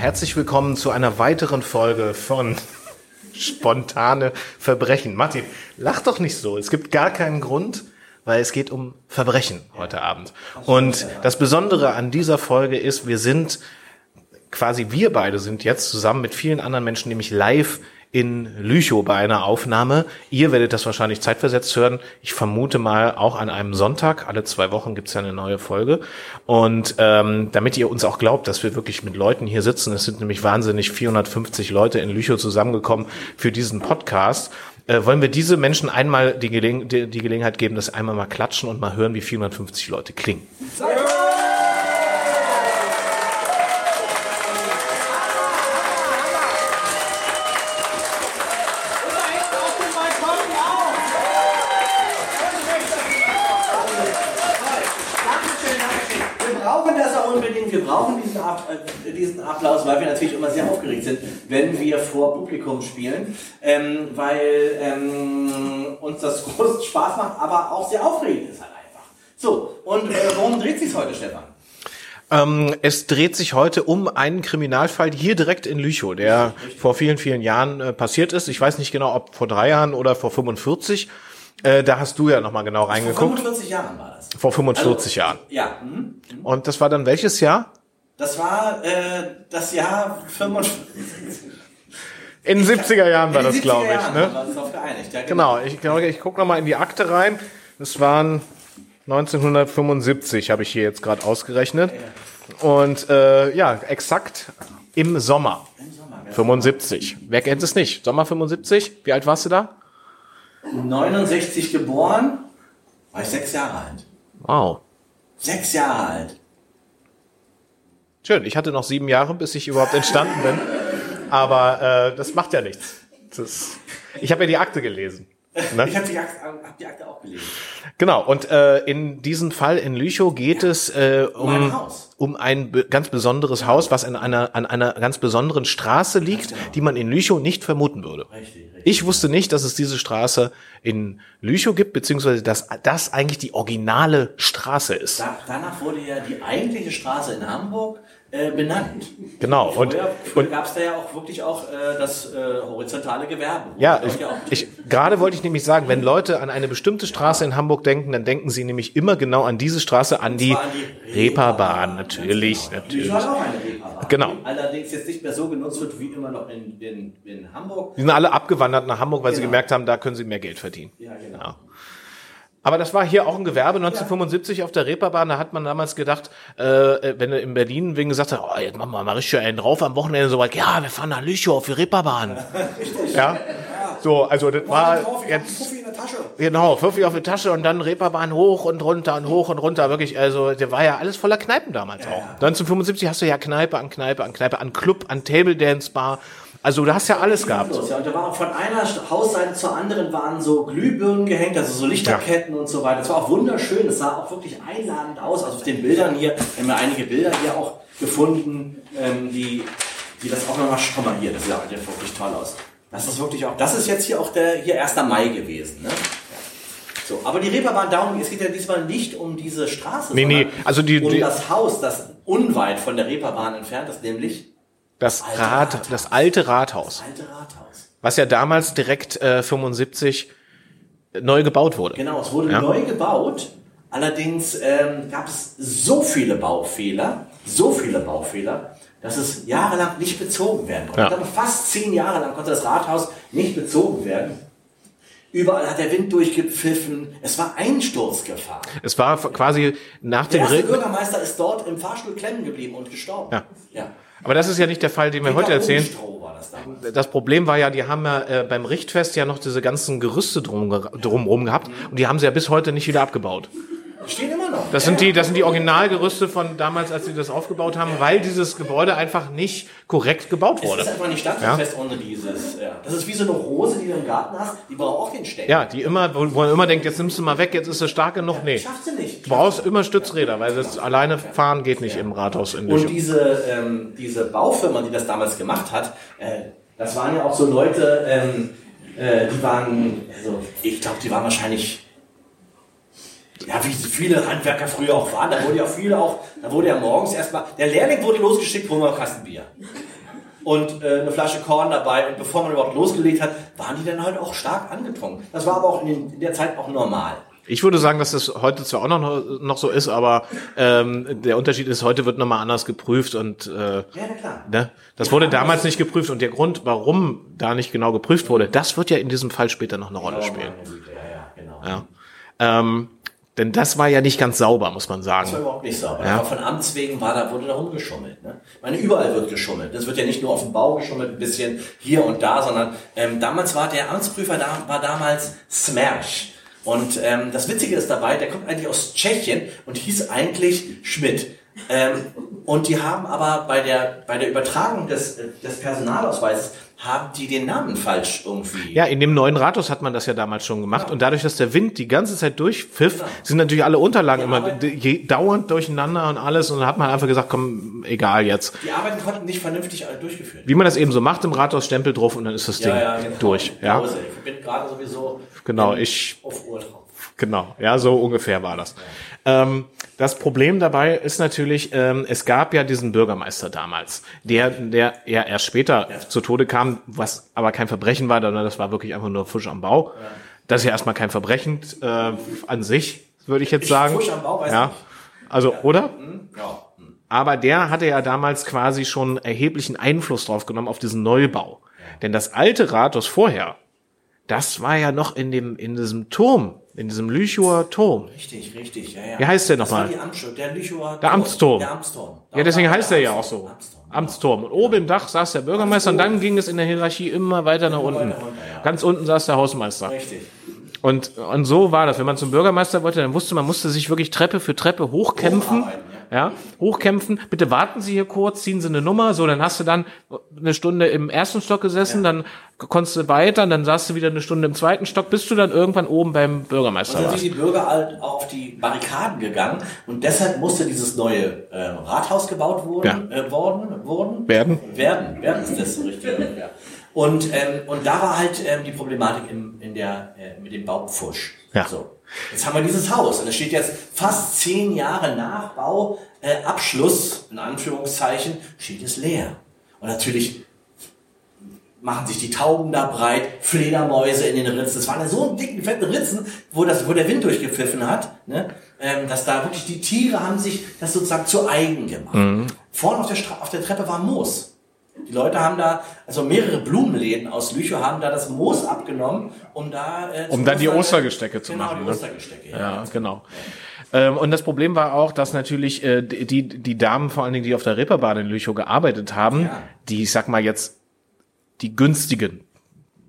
Herzlich willkommen zu einer weiteren Folge von Spontane Verbrechen. Martin, lach doch nicht so. Es gibt gar keinen Grund, weil es geht um Verbrechen heute Abend. Und das Besondere an dieser Folge ist, wir sind quasi wir beide sind jetzt zusammen mit vielen anderen Menschen nämlich live in Lüchow bei einer Aufnahme. Ihr werdet das wahrscheinlich zeitversetzt hören. Ich vermute mal auch an einem Sonntag. Alle zwei Wochen gibt's ja eine neue Folge. Und ähm, damit ihr uns auch glaubt, dass wir wirklich mit Leuten hier sitzen, es sind nämlich wahnsinnig 450 Leute in Lüchow zusammengekommen für diesen Podcast, äh, wollen wir diese Menschen einmal die, Gelegen die, die Gelegenheit geben, dass einmal mal klatschen und mal hören, wie 450 Leute klingen. Wir wenn wir vor Publikum spielen, ähm, weil ähm, uns das großen Spaß macht, aber auch sehr aufregend ist halt einfach. So, und äh, worum dreht sich heute, Stefan? Ähm, es dreht sich heute um einen Kriminalfall hier direkt in Lüchow, der vor vielen, vielen Jahren äh, passiert ist. Ich weiß nicht genau, ob vor drei Jahren oder vor 45. Äh, da hast du ja nochmal genau Vor reingeguckt. 45 Jahren war das. Vor 45 Also, Jahren. Ja, mhm. Und das war dann welches Jahr? Das war äh, das Jahr 45. In den 70er Jahren war das, glaube 70er ich. Jahren Ne? geeinigt. Ja, Genau, ich, glaube, ich gucke nochmal in die Akte rein. Das waren 1975, habe ich hier jetzt gerade ausgerechnet. Und äh, ja, exakt im Sommer. Im Sommer, ja. 75. Wer kennt es nicht? Sommer 75? Wie alt warst du da? 69 geboren, war ich sechs Jahre alt. Wow. Sechs Jahre alt. Schön. Ich hatte noch sieben Jahre, bis ich überhaupt entstanden bin. Aber äh, das macht ja nichts. Das, ich habe ja die Akte gelesen. Ne? Ich habe die, Akte- hab die Akte auch gelesen. Genau, und äh, in diesem Fall in Lüchow geht es äh, um, um ein be ganz besonderes Haus, was in einer, an einer ganz besonderen Straße liegt, die man in Lüchow nicht vermuten würde. Richtig, richtig. Ich wusste nicht, dass es diese Straße in Lüchow gibt, beziehungsweise dass das eigentlich die originale Straße ist. Da, danach wurde ja die eigentliche Straße in Hamburg äh, benannt. Genau, und, Vorher, früher und gab es da ja auch wirklich auch äh, das äh, horizontale Gewerbe. Ja, ich, auch- ich, gerade wollte ich nämlich sagen, wenn Leute an eine bestimmte Straße in Hamburg denken, dann denken sie nämlich immer genau an diese Straße, an die an die Reeperbahn. Natürlich, Genau. natürlich. Die war auch eine Reeperbahn. Genau. Die allerdings jetzt nicht mehr so genutzt wird wie immer noch in, in, in Hamburg. Die sind alle abgewandert nach Hamburg, weil sie Genau. gemerkt haben, da können sie mehr Geld verdienen. Ja, genau. Ja. Aber das war hier auch ein Gewerbe 1975 auf der Reeperbahn. Da hat man damals gedacht, äh, wenn er in Berlin wegen gesagt hat, oh, jetzt machen wir mal richtig einen drauf am Wochenende so weit, ja, wir fahren nach Lüchow auf die Reeperbahn. ja. So, also das war jetzt Fuffi in der Tasche. Genau, Fuffi auf die Tasche und dann Reeperbahn hoch und runter und hoch und runter. Wirklich, also der war ja alles voller Kneipen damals auch. 1975 hast du ja Kneipe an Kneipe an Kneipe, an Club, an Table Dance Bar. Also du hast ja alles gehabt. Ja, und da war auch von einer Hausseite zur anderen waren so Glühbirnen gehängt, also so Lichterketten und so weiter. Das war auch wunderschön. Es sah auch wirklich einladend aus. Also auf den Bildern hier haben wir einige Bilder hier auch gefunden, ähm, die, die das auch nochmal, schau mal hier, das sieht ja wirklich toll aus. Das ist wirklich auch, das ist jetzt hier auch der, hier 1. Mai gewesen, ne? Ja. So, aber die Reeperbahn Down, es geht ja diesmal nicht um diese Straße, Nee, nee, sondern also die- um die- das Haus, das unweit von der Reeperbahn entfernt ist, nämlich Das Alte Rat, Rathaus. das alte Rathaus, das alte Rathaus. was ja damals direkt äh, 75 neu gebaut wurde. Genau, es wurde Ja. neu gebaut. Allerdings ähm, gab es so viele Baufehler, so viele Baufehler, dass es jahrelang nicht bezogen werden konnte. Ja. Fast zehn Jahre lang konnte das Rathaus nicht bezogen werden. Überall hat der Wind durchgepfiffen. Es war Einsturzgefahr. Es war quasi nach Der dem erste Regen. Bürgermeister ist dort im Fahrstuhl klemmen geblieben und gestorben. Ja. ja. Aber das ist ja nicht der Fall, den wir heute erzählen. Das. Das Problem war ja, die haben ja äh, beim Richtfest ja noch diese ganzen Gerüste drum, drumrum gehabt und die haben sie ja bis heute nicht wieder abgebaut. Die stehen immer noch. Das sind die, das sind die Originalgerüste von damals, als sie das aufgebaut haben, weil dieses Gebäude einfach nicht korrekt gebaut wurde. ist einfach nicht stadtfest ohne dieses. Ja. Das ist wie so eine Rose, die du im Garten hast. Die braucht auch den Stecken. Ja, die immer, wo man immer denkt, jetzt nimmst du mal weg, jetzt ist sie stark genug. Nee. Schafft sie nicht. Du brauchst immer Stützräder, weil das alleine fahren geht nicht im Rathaus in Und diese, ähm, diese Baufirma, die das damals gemacht hat, äh, das waren ja auch so Leute, ähm, äh, die waren, also ich glaube, die waren wahrscheinlich Ja, wie viele Handwerker früher auch waren, da wurde ja viele auch, da wurde ja morgens erstmal, der Lehrling wurde losgeschickt, holen wir einen Kasten Bier. Und äh, eine Flasche Korn dabei. Und bevor man überhaupt losgelegt hat, waren die dann halt auch stark angetrunken. Das war aber auch in, den, in der Zeit auch normal. Ich würde sagen, dass das heute zwar auch noch, noch so ist, aber ähm, der Unterschied ist, heute wird nochmal anders geprüft und äh, Ja, na klar. ne? das wurde damals nicht geprüft und der Grund, warum da nicht genau geprüft wurde, das wird ja in diesem Fall später noch eine Rolle spielen. Ja, ja, genau. Ja. Ähm, denn das war ja nicht ganz sauber, muss man Das war sagen. überhaupt nicht sauber. Ja. Aber von Amts wegen war da, wurde da rumgeschummelt. Ne? Ich meine, überall wird geschummelt. Das wird ja nicht nur auf dem Bau geschummelt, ein bisschen hier und da, sondern ähm, damals war der Amtsprüfer, da, war damals Smersch. Und ähm, das Witzige ist dabei, der kommt eigentlich aus Tschechien und hieß eigentlich Schmidt. Ähm, und die haben aber bei der, bei der Übertragung des, äh, des Personalausweises haben die den Namen falsch irgendwie. Ja, in dem neuen Rathaus hat man das ja damals schon gemacht. Und dadurch, dass der Wind die ganze Zeit durchpfiff, sind natürlich alle Unterlagen immer aber- d- je- dauernd durcheinander und alles. Und dann hat man einfach gesagt, komm, egal jetzt. Die Arbeiten konnten nicht vernünftig äh, durchgeführt Wie man das eben so macht im Rathaus, Stempel drauf und dann ist das Ding genau. durch. Ja. Ich bin gerade sowieso Genau, ich- auf Uhr drauf. Genau. Ja, so ungefähr war das. Ähm, das Problem dabei ist natürlich, ähm, es gab ja diesen Bürgermeister damals, der, der ja erst später zu Tode kam, was aber kein Verbrechen war, sondern das war wirklich einfach nur Fisch am Bau. Das ist ja erstmal kein Verbrechen äh, an sich, würde ich jetzt sagen. Fisch am Bau, weiß ja. Also, oder? Ja. Aber der hatte ja damals quasi schon erheblichen Einfluss drauf genommen auf diesen Neubau. Denn das alte Rathaus vorher, das war ja noch in dem, in diesem Turm, in diesem Lüchower Turm. Richtig, richtig. Ja, ja. Wie heißt der Das nochmal? war die Amtsschule, der Lüchower Der Amtsturm. Der Amtsturm. Ja, deswegen heißt er ja auch Amtsturm. so. Amtsturm. Amtsturm. Und oben im Dach saß der Bürgermeister und dann ging es in der Hierarchie immer weiter nach unten. weiter runter, ja. Ganz unten saß der Hausmeister. Richtig. Und, und so war das. Wenn man zum Bürgermeister wollte, dann wusste man, musste sich wirklich Treppe für Treppe hochkämpfen. Hocharbeiten, Ja, hochkämpfen. Bitte warten Sie hier kurz, ziehen Sie eine Nummer. So, dann hast du dann eine Stunde im ersten Stock gesessen, dann konntest du weiter, dann saßt du wieder eine Stunde im zweiten Stock, bis du dann irgendwann oben beim Bürgermeister Und dann warst. sind die Bürger halt auf die Barrikaden gegangen und deshalb musste dieses neue äh, Rathaus gebaut wurden, äh, worden, wurden, Werden. werden, werden ist das so richtig. ja. Und ähm, und da war halt ähm, die Problematik im, in der äh, mit dem Baupfusch. Ja. So. Jetzt haben wir dieses Haus und es steht jetzt fast zehn Jahre nach Bauabschluss, äh, Abschluss, in Anführungszeichen, steht es leer. Und natürlich machen sich die Tauben da breit, Fledermäuse in den Ritzen. Das waren ja so dicken, fetten Ritzen, wo, das, wo der Wind durchgepfiffen hat, ne? ähm, dass da wirklich die Tiere haben sich das sozusagen zu eigen gemacht. Vorne auf der, Stra auf der Treppe war Moos. Die Leute haben da, also mehrere Blumenläden aus Lüchow haben da das Moos abgenommen, um da... Äh, Um dann die Ostergestecke zu genau, machen, die ne? Ostergestecke, ja. Ja, genau. Ähm, und das Problem war auch, dass natürlich äh, die, die Damen, vor allen Dingen, die auf der Reeperbahn in Lüchow gearbeitet haben, Ja. die, ich sag mal jetzt, die günstigen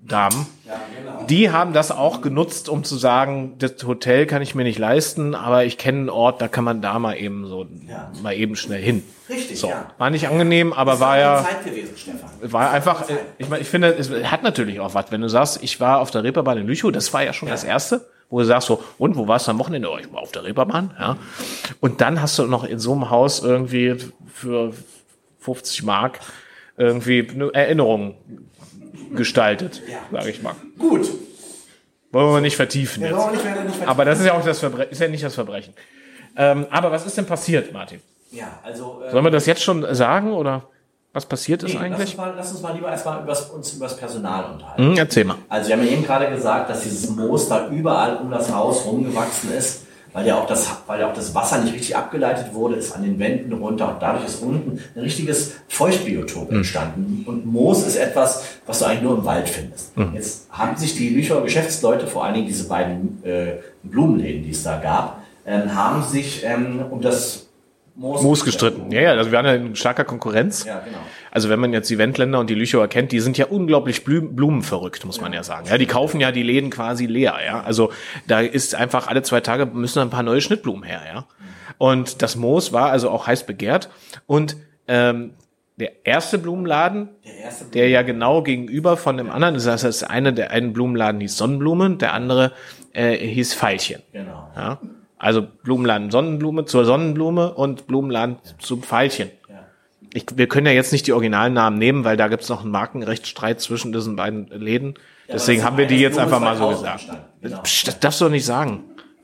Damen, Ja, genau. Die haben das auch genutzt, um zu sagen, das Hotel kann ich mir nicht leisten, aber ich kenne einen Ort, da kann man da mal eben so, Ja. mal eben schnell hin. Richtig, So. ja. War nicht angenehm, aber Das war die ja, Zeit gewesen, Stefan. war einfach, ich meine, ich finde, es hat natürlich auch was, wenn du sagst, ich war auf der Reeperbahn in Lüchow, das war ja schon das erste, wo du sagst so, und wo warst du am Wochenende? Oh, ich war auf der Reeperbahn, ja. Und dann hast du noch in so einem Haus irgendwie für 50 Mark irgendwie eine Erinnerung gestaltet, Ja. sage ich mal. Gut. Wollen wir nicht vertiefen jetzt. nicht mehr, nicht vertiefen. Aber das ist ja auch das Verbrechen, ist ja nicht das Verbrechen. Ähm, aber was ist denn passiert, Martin? Ja, also... Äh, Sollen wir das jetzt schon sagen oder was passiert ist nee, lass, uns eigentlich? mal, lass uns mal lieber erstmal übers, uns über das Personal unterhalten. Hm, erzähl mal. Also wir haben ja eben gerade gesagt, dass dieses Moos da überall um das Haus rumgewachsen ist, weil ja auch das, weil ja auch das Wasser nicht richtig abgeleitet wurde, ist an den Wänden runter und dadurch ist unten ein richtiges Feuchtbiotop entstanden. Und Moos ist etwas, was du eigentlich nur im Wald findest. Jetzt haben sich die Lüchower Geschäftsleute, vor allen Dingen diese beiden äh, Blumenläden, die es da gab, ähm, haben sich ähm, um das Moos, Moos gestritten. Ja, ja, also wir waren ja in starker Konkurrenz. Ja, genau. Also wenn man jetzt die Wendländer und die Lüchower kennt, die sind ja unglaublich blumenverrückt, muss man ja sagen. Ja, die kaufen ja die Läden quasi leer, ja. Also da ist einfach alle zwei Tage müssen ein paar neue Schnittblumen her, ja. Und das Moos war also auch heiß begehrt. Und ähm, der erste Blumenladen, Der erste der ja genau gegenüber von dem anderen, das heißt, das eine, der einen Blumenladen hieß Sonnenblumen, der andere äh, hieß Veilchen. Genau. Ja? Also Blumenladen Sonnenblume zur Sonnenblume und Blumenladen zum Pfeilchen. Ja. Ich, wir können ja jetzt nicht die Originalnamen nehmen, weil da gibt es noch einen Markenrechtsstreit zwischen diesen beiden Läden. Deswegen das haben wir die jetzt einfach mal so 2000 gesagt. Genau. Psst, das darfst du doch nicht sagen.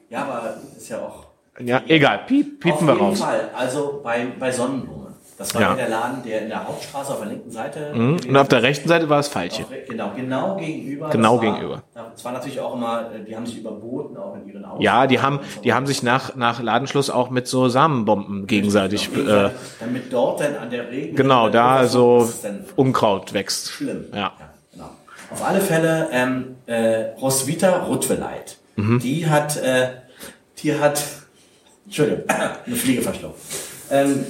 Ja, aber ist ja auch. Ja, egal. Piep, piepen Auf wir jeden raus. Fall. Also bei, bei Sonnenblume. Das war Ja. ja. der Laden, der in der Hauptstraße auf der linken Seite. Mhm. Und auf der rechten Seite war es. Auch, genau, genau gegenüber. Genau Das war, gegenüber. Das war natürlich auch immer, äh, die haben sich überboten, auch in ihren Autos. Ja, die haben, die haben sich nach, nach Ladenschluss auch mit so Samenbomben gegenseitig, äh, damit dort dann an der Regen. genau, da so Unkraut wächst. schlimm. Ja. genau. Auf alle Fälle, ähm, äh, Roswitha Rutweleit, Mhm. die hat, äh, die hat, Entschuldigung, eine Fliege verschluckt. Ähm,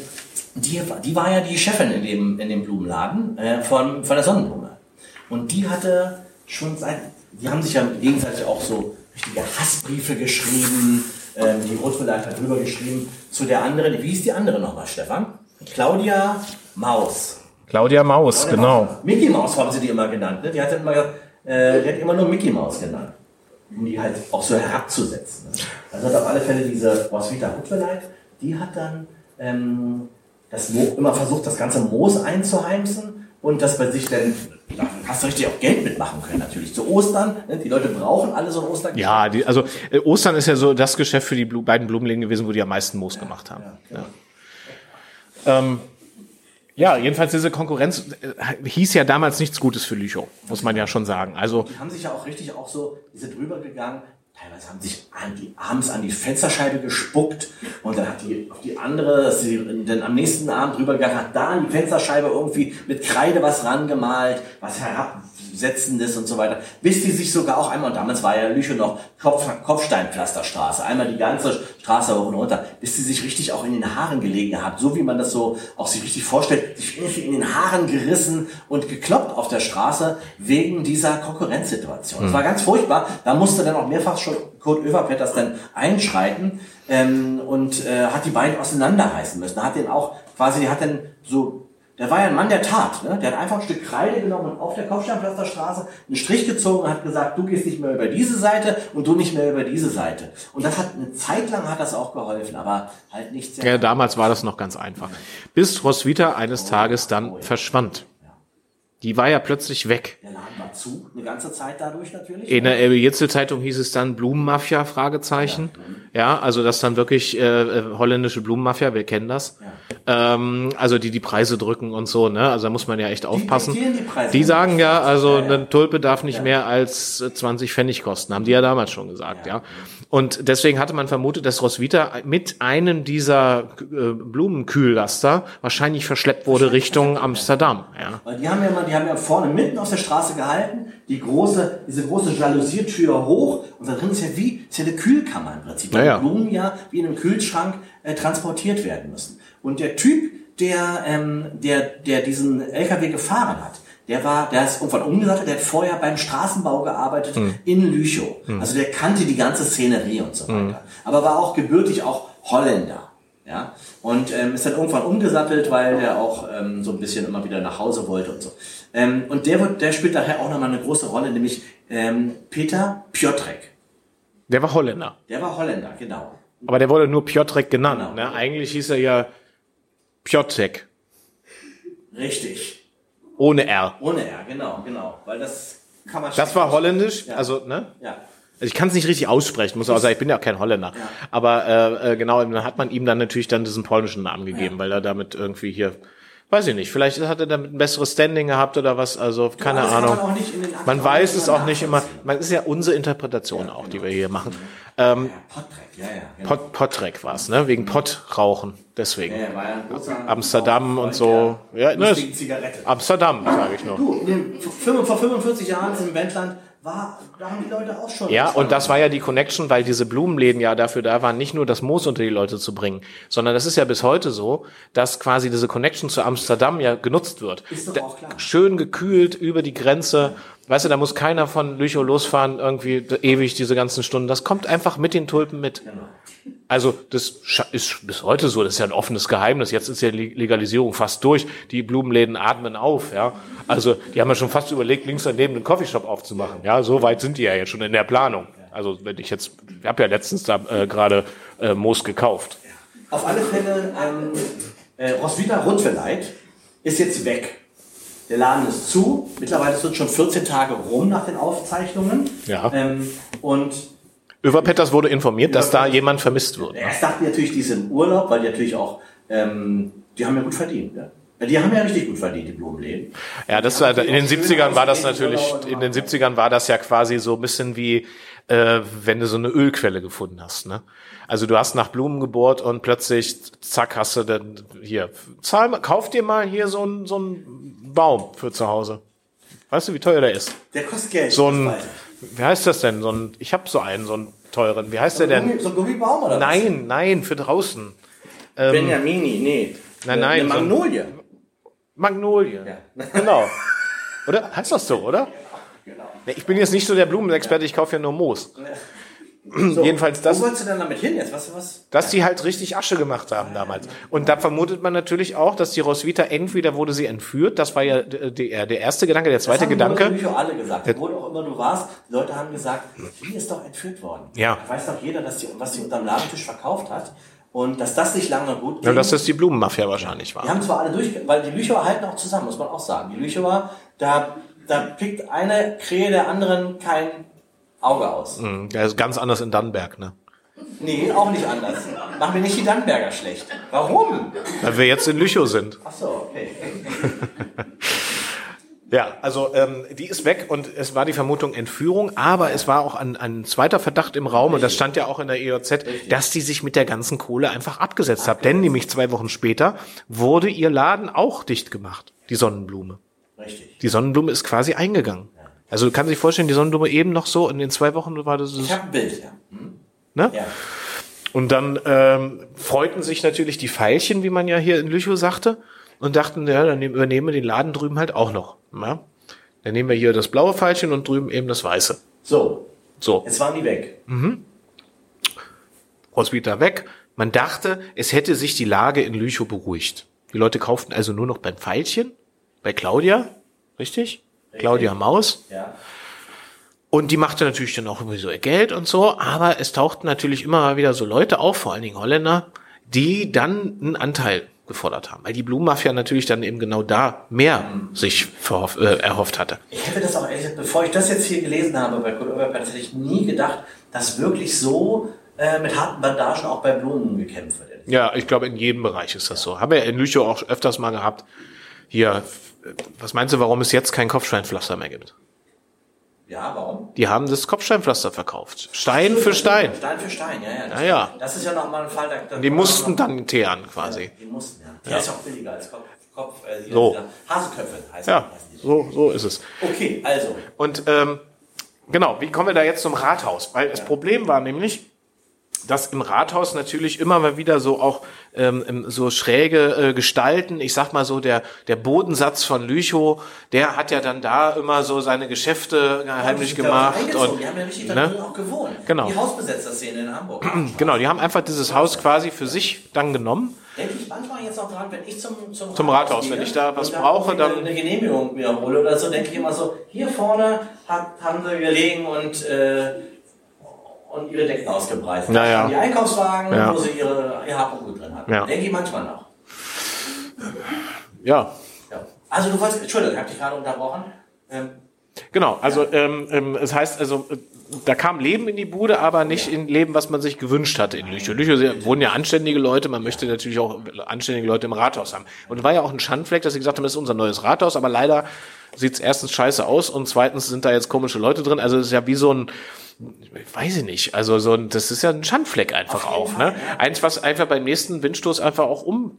die, die war ja die Chefin in dem, in dem Blumenladen äh, von, von der Sonnenblume. Und die hatte schon seit, die haben sich ja gegenseitig auch so richtige Hassbriefe geschrieben. Ähm, die Rotweleit hat drüber geschrieben zu der anderen. Wie hieß die andere nochmal, Stefan? Claudia Maus. Claudia Maus, Claudia genau. Maus. Mickey Maus haben sie die immer genannt. Ne? Die hat immer, äh, die hat immer nur Mickey Maus genannt. Um die halt auch so herabzusetzen. Ne? Also hat auf alle Fälle diese Roswitha Rotweleit, die hat dann ähm, das Mo immer versucht, das ganze Moos einzuheimsen und das bei sich dann, da hast du richtig auch Geld mitmachen können natürlich. Zu Ostern, ne? die Leute brauchen alle so ein Ostern. Ja, die, also äh, Ostern ist ja so das Geschäft für die Blu beiden Blumenläden gewesen, wo die am meisten Moos gemacht haben. Ja, Ja. Ähm, ja, jedenfalls diese Konkurrenz äh, hieß ja damals nichts Gutes für Lüchow, muss man ja schon sagen. Also Die haben sich ja auch richtig auch so, die sind drüber gegangen, teilweise haben sich an die, abends an die Fensterscheibe gespuckt und dann hat die auf die andere, sie dann am nächsten Abend drüber gegangen hat, da an die Fensterscheibe irgendwie mit Kreide was rangemalt, was herabsetzendes und so weiter, bis die sich sogar auch einmal, und damals war ja Lüchow noch Kopf, Kopfsteinpflasterstraße, einmal die ganze Straße hoch und runter, bis die sich richtig auch in den Haaren gelegen hat, so wie man das so auch sich richtig vorstellt, sich in den Haaren gerissen und gekloppt auf der Straße wegen dieser Konkurrenzsituation. Das war ganz furchtbar. Da musste dann auch mehrfach schon Kurt Oeverpet dann einschreiten ähm, und äh, hat die beiden auseinanderreißen müssen. Hat den auch quasi, der hat dann so der war ja ein Mann der Tat. Ne? Der hat einfach ein Stück Kreide genommen und auf der Kopfsteinpflasterstraße einen Strich gezogen und hat gesagt, du gehst nicht mehr über diese Seite und du nicht mehr über diese Seite. Und das hat eine Zeit lang hat das auch geholfen, aber halt nicht sehr. ja, damals war das noch ganz einfach. Bis Roswitha eines Tages dann verschwand. Die war ja plötzlich weg. Der Laden war zu, eine ganze Zeit dadurch natürlich. In der Elbe-Jetzel-Zeitung hieß es dann Blumenmafia, Fragezeichen. Ja, also das dann wirklich äh, äh, holländische Blumenmafia, wir kennen das. Ähm, also die die Preise drücken und so, ne? Also da muss man ja echt aufpassen. die Preise. Die sagen ja, also Ja, ja. eine Tulpe darf nicht mehr als äh, 20 Pfennig kosten, haben die ja damals schon gesagt, ja. Und deswegen hatte man vermutet, dass Roswitha mit einem dieser äh, Blumenkühllaster wahrscheinlich verschleppt wurde Richtung Amsterdam, ja. Weil die haben ja mal, die haben ja vorne mitten auf der Straße gehalten, die große, diese große Jalousiertür hoch und da drin ist ja wie, ist ja eine Kühlkammer im Prinzip, weil Ja, ja. die Blumen ja wie in einem Kühlschrank äh, transportiert werden müssen. Und der Typ, der, ähm, der, der diesen LKW gefahren hat, der war, der ist irgendwann umgesattelt, der hat vorher beim Straßenbau gearbeitet Hm. in Lüchow. Also der kannte die ganze Szenerie und so weiter. Aber war auch gebürtig auch Holländer. Ja, und ähm, ist dann irgendwann umgesattelt, weil der auch ähm, so ein bisschen immer wieder nach Hause wollte und so. Ähm, und der wird, der spielt daher auch nochmal eine große Rolle, nämlich ähm, Peter Piotrek. Der war Holländer. Der war Holländer, genau. Aber der wurde nur Piotrek genannt. Genau. Ne? Eigentlich hieß er ja Piotrek. Richtig. Ohne R. Ohne R, genau, genau. Weil das kann man Das war holländisch, Ja. also, ne? Ja. Also ich kann es nicht richtig aussprechen, muss auch sagen, ich bin ja auch kein Holländer. Aber äh, äh, genau, dann hat man ihm dann natürlich dann diesen polnischen Namen gegeben, weil er damit irgendwie hier, weiß ich nicht, vielleicht hat er damit ein besseres Standing gehabt oder was, also keine Ahnung. man Man weiß es auch nicht immer, man ist ja unsere Interpretation auch, die wir hier machen. Ähm, Ja, ja, ja. Genau. Pot, Potrek war es, ne? Wegen Pottrauchen, deswegen. ja, er ja Amsterdam und so. Ja, Ja, ne. Amsterdam, sage ich nur. Du, vor 45 Jahren im Wendland war, da haben die Leute auch schon. Ja, und das war ja die Connection, weil diese Blumenläden ja dafür da waren, nicht nur das Moos unter die Leute zu bringen, sondern das ist ja bis heute so, dass quasi diese Connection zu Amsterdam ja genutzt wird. Ist doch Da- auch klar. Schön gekühlt über die Grenze. Weißt du, da muss keiner von Lüchow losfahren, irgendwie ewig diese ganzen Stunden. Das kommt einfach mit den Tulpen mit. Genau. Also das ist bis heute so, das ist ja ein offenes Geheimnis. Jetzt ist ja die Legalisierung fast durch. Die Blumenläden atmen auf, ja. Also die haben ja schon fast überlegt, links daneben einen Coffeeshop aufzumachen. Ja, so weit sind die ja jetzt schon in der Planung. Also wenn ich jetzt, ich habe ja letztens da äh, gerade äh, Moos gekauft. Auf alle Fälle, ähm, äh, Roswitha Rundveleit ist jetzt weg. Der Laden ist zu. Mittlerweile sind schon 14 Tage rum nach den Aufzeichnungen. Ja. Ähm, und Överpetters wurde informiert, dass da jemand vermisst wird. Erst dachten natürlich, die sind im Urlaub, weil die natürlich auch, ähm, die haben ja gut verdient. Ne? Die haben ja richtig gut verdient, die Blumenläden. Ja, das war, in den 70ern war das natürlich, in den 70ern war das ja quasi so ein bisschen wie, äh, wenn du so eine Ölquelle gefunden hast, ne? Also du hast nach Blumen gebohrt und plötzlich, zack, hast du dann hier, zahl, kauf dir mal hier so einen, so einen Baum für zu Hause. Weißt du, wie teuer der ist? Der kostet Geld. So ein, wie heißt das denn? So ein, ich habe so einen, so einen teuren. Wie heißt so der denn? So ein Gummibaum oder Nein, nein, für draußen. Ähm, Benjamini, nee. Nein, nein. Eine Magnolie. So Magnolie. Ja. Genau. Oder? Heißt das so, oder? Genau. Ich bin jetzt nicht so der Blumenexperte, ich kaufe ja nur Moos. So, Jedenfalls das. Wo wolltest du denn damit hin jetzt? Was, was? Dass die halt richtig Asche gemacht haben damals. Und da vermutet man natürlich auch, dass die Roswitha entweder wurde sie entführt, das war ja der, der erste Gedanke, der zweite das haben Gedanke. Das haben alle gesagt. Wo auch immer du warst, die Leute haben gesagt, die ist doch entführt worden. Ja. Da weiß doch jeder, dass die, was sie unterm Ladentisch verkauft hat. Und dass das nicht lange gut ging. Ja, dass das die Blumenmafia wahrscheinlich war. Die haben zwar alle durch, weil die Lüchower halten auch zusammen, muss man auch sagen. Die Lüchower, da, da pickt eine Krähe der anderen kein Auge aus. Mhm, der ist ganz anders in Dannenberg, ne? Nee, auch nicht anders. Machen wir nicht die Dannenberger schlecht. Warum? Weil wir jetzt in Lüchow sind. Ach so, okay. Ja, also ähm, die ist weg und es war die Vermutung Entführung, aber es war auch ein, ein zweiter Verdacht im Raum und das stand ja auch in der EOZ, Richtig. dass die sich mit der ganzen Kohle einfach abgesetzt hat. Denn nämlich zwei Wochen später wurde ihr Laden auch dicht gemacht, die Sonnenblume. Richtig. Die Sonnenblume ist quasi eingegangen. Also du kannst dir vorstellen, die Sonnenblume eben noch so in den zwei Wochen war das. Ich habe ein Bild, ja. Hm? Ne? Ja. Und dann ähm, freuten sich natürlich die Veilchen, wie man ja hier in Lüchow sagte, und dachten, ja, dann übernehmen wir den Laden drüben halt auch noch. Ja? Dann nehmen wir hier das blaue Pfeilchen und drüben eben das weiße. So. So. Jetzt waren die weg. Mhm. Roswitha weg. Man dachte, es hätte sich die Lage in Lüchow beruhigt. Die Leute kauften also nur noch beim Pfeilchen, bei Claudia, richtig? richtig. Claudia Maus. Ja. Und die machte natürlich dann auch irgendwie so ihr Geld und so, aber es tauchten natürlich immer mal wieder so Leute auf, vor allen Dingen Holländer, die dann einen Anteil gefordert haben, weil die Blumenmafia natürlich dann eben genau da mehr sich verhoff, äh, erhofft hatte. Ich hätte das auch, ehrlich, bevor ich das jetzt hier gelesen habe bei Kurt Oberpert, hätte ich nie gedacht, dass wirklich so äh, mit harten Bandagen auch bei Blumen gekämpft wird. Ja, ich glaube, in jedem Bereich ist das so. Haben wir in Lüchow auch öfters mal gehabt. Hier, was meinst du, warum es jetzt kein Kopfsteinpflaster mehr gibt? Ja, warum? Die haben das Kopfsteinpflaster verkauft. Stein für Stein. Stein für Stein, ja, ja. Das, ja, ja. Das ist ja nochmal ein Fall. Da, die mussten dann teeren, quasi. Ja, die mussten, ja. Der ja. ist auch billiger als Kopf. Kopf äh, so. Hasenköpfe heißt Ja, so, so ist es. Okay, also. Und ähm, genau, wie kommen wir da jetzt zum Rathaus? Weil das Problem war nämlich, dass im Rathaus natürlich immer mal wieder so auch ähm, so schräge äh, Gestalten, ich sag mal so, der, der Bodensatz von Lüchow, der hat ja dann da immer so seine Geschäfte ja, heimlich gemacht. Und, die haben ja richtig ne? auch gewohnt. Genau. Die Hausbesetzer-Szene in Hamburg. genau, die haben einfach dieses Haus quasi für sich dann genommen. Denke ich manchmal jetzt noch dran, wenn ich zum, zum, zum Rathaus, Rathaus wenn ich da was brauche, dann. Eine Genehmigung wiederhole oder so, denke ich immer so, hier vorne hat, haben sie gelegen und äh, und ihre Decken ausgebreitet. Naja. Die Einkaufswagen, ja. wo sie ihre, ihr Gut drin hatten. Ja. Denke ich manchmal noch. Ja. ja. Also du wolltest, Entschuldigung, ich habe dich gerade unterbrochen. Ähm, genau, also ja. ähm, ähm, es heißt, also äh, da kam Leben in die Bude, aber nicht in Leben, was man sich gewünscht hatte in Lüchow. Lüchow wohnen ja anständige Leute, man möchte natürlich auch anständige Leute im Rathaus haben. Und war ja auch ein Schandfleck, dass sie gesagt haben, das ist unser neues Rathaus, aber leider sieht es erstens scheiße aus und zweitens sind da jetzt komische Leute drin. Also es ist ja wie so ein weiß ich nicht. Also so, das ist ja ein Schandfleck einfach auch. Ne? Eins, was einfach beim nächsten Windstoß einfach auch um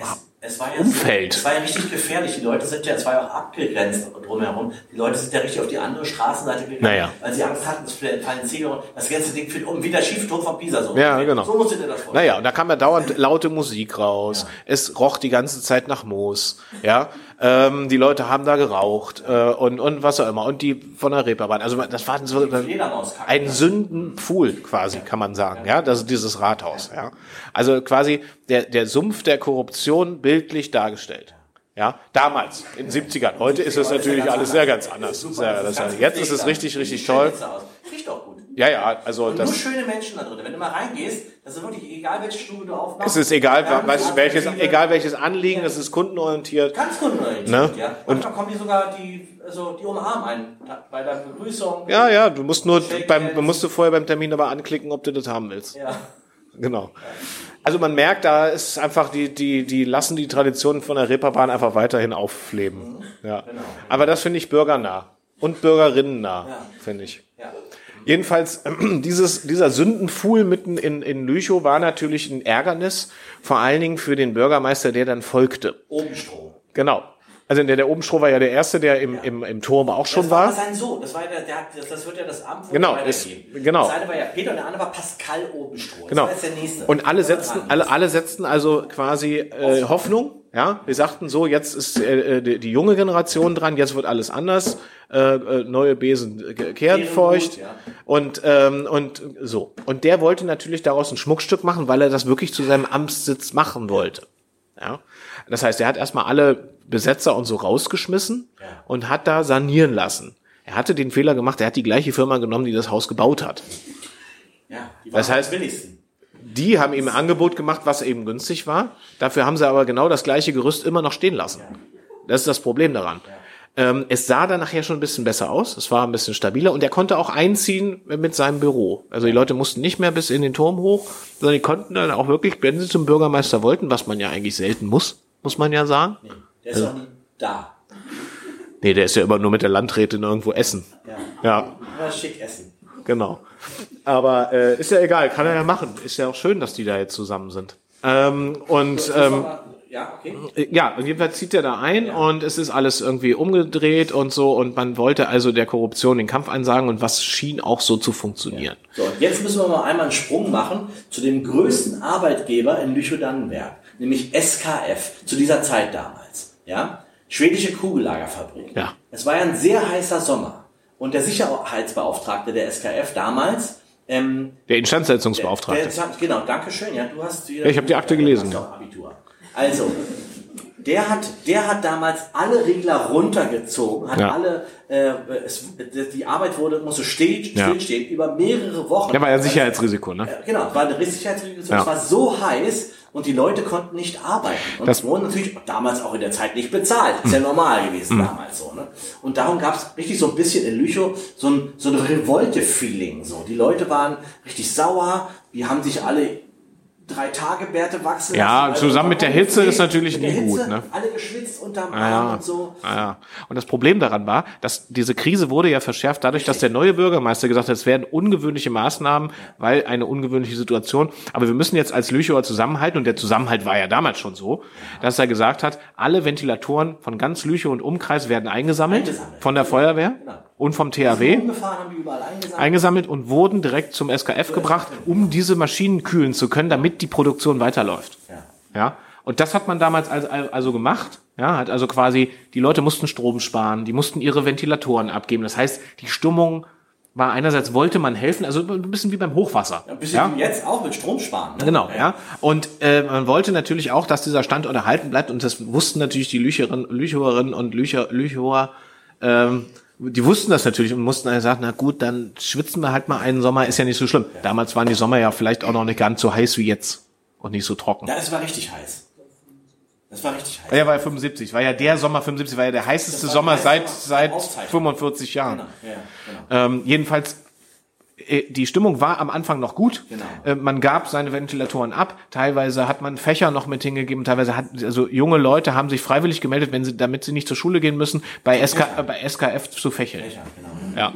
es, es war ja umfällt. So, es war ja richtig gefährlich. Die Leute sind ja, es war ja auch abgegrenzt drumherum. Die Leute sind ja richtig auf die andere Straßenseite gegangen, naja. weil sie Angst hatten, es fallen Ziegel und das ganze Ding fällt um, wie der Schiefturm von Pisa. So, ja, genau. so musst du dir das vorstellen. Naja, und da kam ja dauernd laute Musik raus. Ja. Es roch die ganze Zeit nach Moos. Ja, ähm, die Leute haben da geraucht äh, und, und was auch immer. Und die von der Reeperbahn. Also das war so ein Sündenpfuhl quasi, kann man sagen. Ja, das ist dieses Rathaus. Ja, also quasi der, der Sumpf der Korruption bildlich dargestellt. Ja, damals, in den 70ern. Heute ist es natürlich alles sehr ganz anders. Sehr, das, jetzt ist es richtig, richtig toll. Ja, ja, also Und nur das. schöne Menschen da drin. Wenn du mal reingehst, das ist wirklich egal, welche Stube du aufmachst. Es ist egal, ganz weißt, du, welches, egal welches Anliegen, es ist kundenorientiert. Ganz kundenorientiert, Ne? ja. Manchmal kommen die sogar, die, also, die umarmen einen bei der Begrüßung. Ja, ja, du musst nur beim, musst du vorher beim Termin aber anklicken, ob du das haben willst. Ja. Genau. Also man merkt, da ist einfach die, die, die lassen die Traditionen von der Reeperbahn einfach weiterhin aufleben. Ja. Aber das finde ich bürgernah und bürgerinnennah, Ja. finde ich. Ja. Jedenfalls, dieses, dieser Sündenfuhl mitten in, in Lüchow war natürlich ein Ärgernis, vor allen Dingen für den Bürgermeister, der dann folgte. Obenstroh. Genau. Also der, der Obenstroh war ja der Erste, der im, im, im Turm auch schon das war war. sein Sohn. Das, war ja der, der, hat- das, das wird ja das Amt Genau, ist- genau. Das eine war ja Peter und der andere war Pascal Obenstroh. Das Genau. war jetzt der nächste. Und alle setzten, alle, alle setzten also quasi äh, Hoffnung. Ja, wir sagten so, jetzt ist äh, die, die junge Generation dran, jetzt wird alles anders. Äh, äh, neue Besen äh, kehren feucht ja. und ähm, und so. Und der wollte natürlich daraus ein Schmuckstück machen, weil er das wirklich zu seinem Amtssitz machen wollte. Ja, das heißt, er hat erstmal alle Besetzer und so rausgeschmissen Ja. und hat da sanieren lassen. Er hatte den Fehler gemacht, er hat die gleiche Firma genommen, die das Haus gebaut hat. Ja, die Das waren heißt- am billigsten. Die haben ihm ein Angebot gemacht, was eben günstig war. Dafür haben sie aber genau das gleiche Gerüst immer noch stehen lassen. Das ist das Problem daran. Ähm, es sah dann nachher schon ein bisschen besser aus. Es war ein bisschen stabiler und er konnte auch einziehen mit seinem Büro. Also die Leute mussten nicht mehr bis in den Turm hoch, sondern die konnten dann auch wirklich, wenn sie zum Bürgermeister wollten, was man ja eigentlich selten muss, muss man ja sagen. Der ist auch nie da. Nee, der ist ja immer nur mit der Landrätin irgendwo essen. Ja. Ja, schick essen. Genau. Aber äh, ist ja egal, kann er ja machen. Ist ja auch schön, dass die da jetzt zusammen sind. Ähm, und ähm, ja, okay. Ja, und jedenfalls zieht er da ein und es ist alles irgendwie umgedreht und so und man wollte also der Korruption den Kampf einsagen und was schien auch so zu funktionieren. So, und jetzt müssen wir mal einmal einen Sprung machen zu dem größten Arbeitgeber in Lüchow-Dannenberg, nämlich SKF, zu dieser Zeit damals. Ja? Schwedische Kugellagerfabrik. Ja. Es war ja ein sehr heißer Sommer. Und der Sicherheitsbeauftragte der SKF damals, ähm, Der Instandsetzungsbeauftragte. der, der, genau, danke schön. Ja, du hast. Ja, ich habe die Akte gelesen. Hast auch Abitur. Also, der hat, der hat damals alle Regler runtergezogen, hat Ja. alle, äh, es, die Arbeit wurde, musste still, Ja. stillstehen über mehrere Wochen. Der war ja ein Sicherheitsrisiko, ne? Äh, Genau, war eine Sicherheitsregel. Ja. Es war so heiß und die Leute konnten nicht arbeiten. Und Das- wurden natürlich damals auch in der Zeit nicht bezahlt. Ist ja normal gewesen Mhm. damals so. Ne? Und darum gab es richtig so ein bisschen in Lüchow so ein, so ein Revolte-Feeling. So. Die Leute waren richtig sauer, die haben sich alle drei Tage Bärte wachsen Ja, lassen, zusammen mit der Hitze ist natürlich nie gut, Hitze, ne? Alle geschwitzt unterm Ah, Arm ja. und so. Ah, ja. Und das Problem daran war, dass diese Krise wurde ja verschärft dadurch, dass der neue Bürgermeister gesagt hat, es werden ungewöhnliche Maßnahmen, weil eine ungewöhnliche Situation. Aber wir müssen jetzt als Lüchower zusammenhalten und der Zusammenhalt war ja damals schon so, dass er gesagt hat, alle Ventilatoren von ganz Lüchow und Umkreis werden eingesammelt, Eingesammelt. von der Feuerwehr Genau. Und vom THW Umgefahren haben die überall eingesammelt. eingesammelt und wurden direkt zum SKF gebracht, um diese Maschinen kühlen zu können, damit die Produktion weiterläuft. Ja. Ja. Und das hat man damals also, also gemacht. Ja, hat also quasi, die Leute mussten Strom sparen, die mussten ihre Ventilatoren abgeben. Das heißt, die Stimmung war einerseits wollte man helfen, also ein bisschen wie beim Hochwasser. Ein bisschen ja? wie jetzt auch mit Strom sparen. Ne? Genau, ja. Und äh, man wollte natürlich auch, dass dieser Standort erhalten bleibt. Und das wussten natürlich die Lücherinnen, Lücherinnen und Lücher, Lüchower, ähm, die wussten das natürlich und mussten dann sagen, na gut, dann schwitzen wir halt mal einen Sommer, ist ja nicht so schlimm. Damals waren die Sommer ja vielleicht auch noch nicht ganz so heiß wie jetzt und nicht so trocken. Ja, es war richtig heiß. Das war richtig heiß. Ja, war ja 75. War ja der Sommer 75, war ja der heißeste Sommer der seit, seit Aufzeichnung. 45 Jahren. Genau, ja, genau. Ähm, jedenfalls, die Stimmung war am Anfang noch gut. Genau. Äh, man gab seine Ventilatoren ab. Teilweise hat man Fächer noch mit hingegeben. Teilweise hat, also junge Leute haben sich freiwillig gemeldet, wenn sie, damit sie nicht zur Schule gehen müssen, bei, SK, äh, bei SKF zu fächeln. Ja, genau. Ja.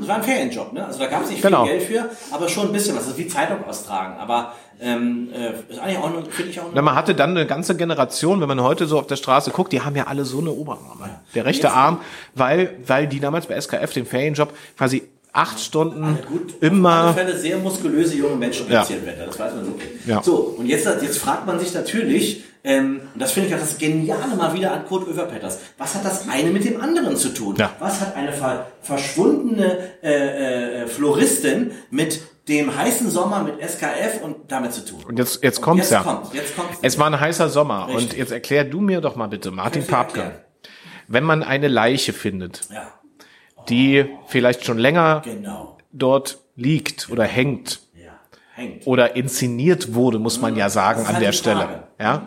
Das war ein Ferienjob, ne? Also da gab es nicht Genau. viel Geld für, aber schon ein bisschen was. Das ist wie Zeitung austragen. Aber ähm, äh, ist eigentlich auch nur, finde ich auch nur. man hatte dann eine ganze Generation, wenn man heute so auf der Straße guckt, die haben ja alle so eine Oberarme. Der rechte Jetzt- Arm, weil, weil die damals bei SKF den Ferienjob quasi acht Stunden Gut, auf immer alle Fälle sehr muskulöse junge Menschen Ja. werden. Das weiß man wirklich. Ja. So, und jetzt, jetzt fragt man sich natürlich, ähm, und das finde ich auch das Geniale mal wieder an Kurt Oeverpetters, was hat das eine mit dem anderen zu tun? Ja. Was hat eine ver verschwundene äh, äh, Floristin mit dem heißen Sommer mit SKF und damit zu tun? Und jetzt, jetzt kommt's jetzt ja. Kommt's, jetzt kommt's. Es war ein heißer Sommer Richtig. und jetzt erklär du mir doch mal bitte, Martin Papke, wenn man eine Leiche findet, ja, die vielleicht schon länger genau. dort liegt oder hängt Ja, hängt. oder inszeniert wurde, muss man ja sagen an der Stelle. Frage. Ja.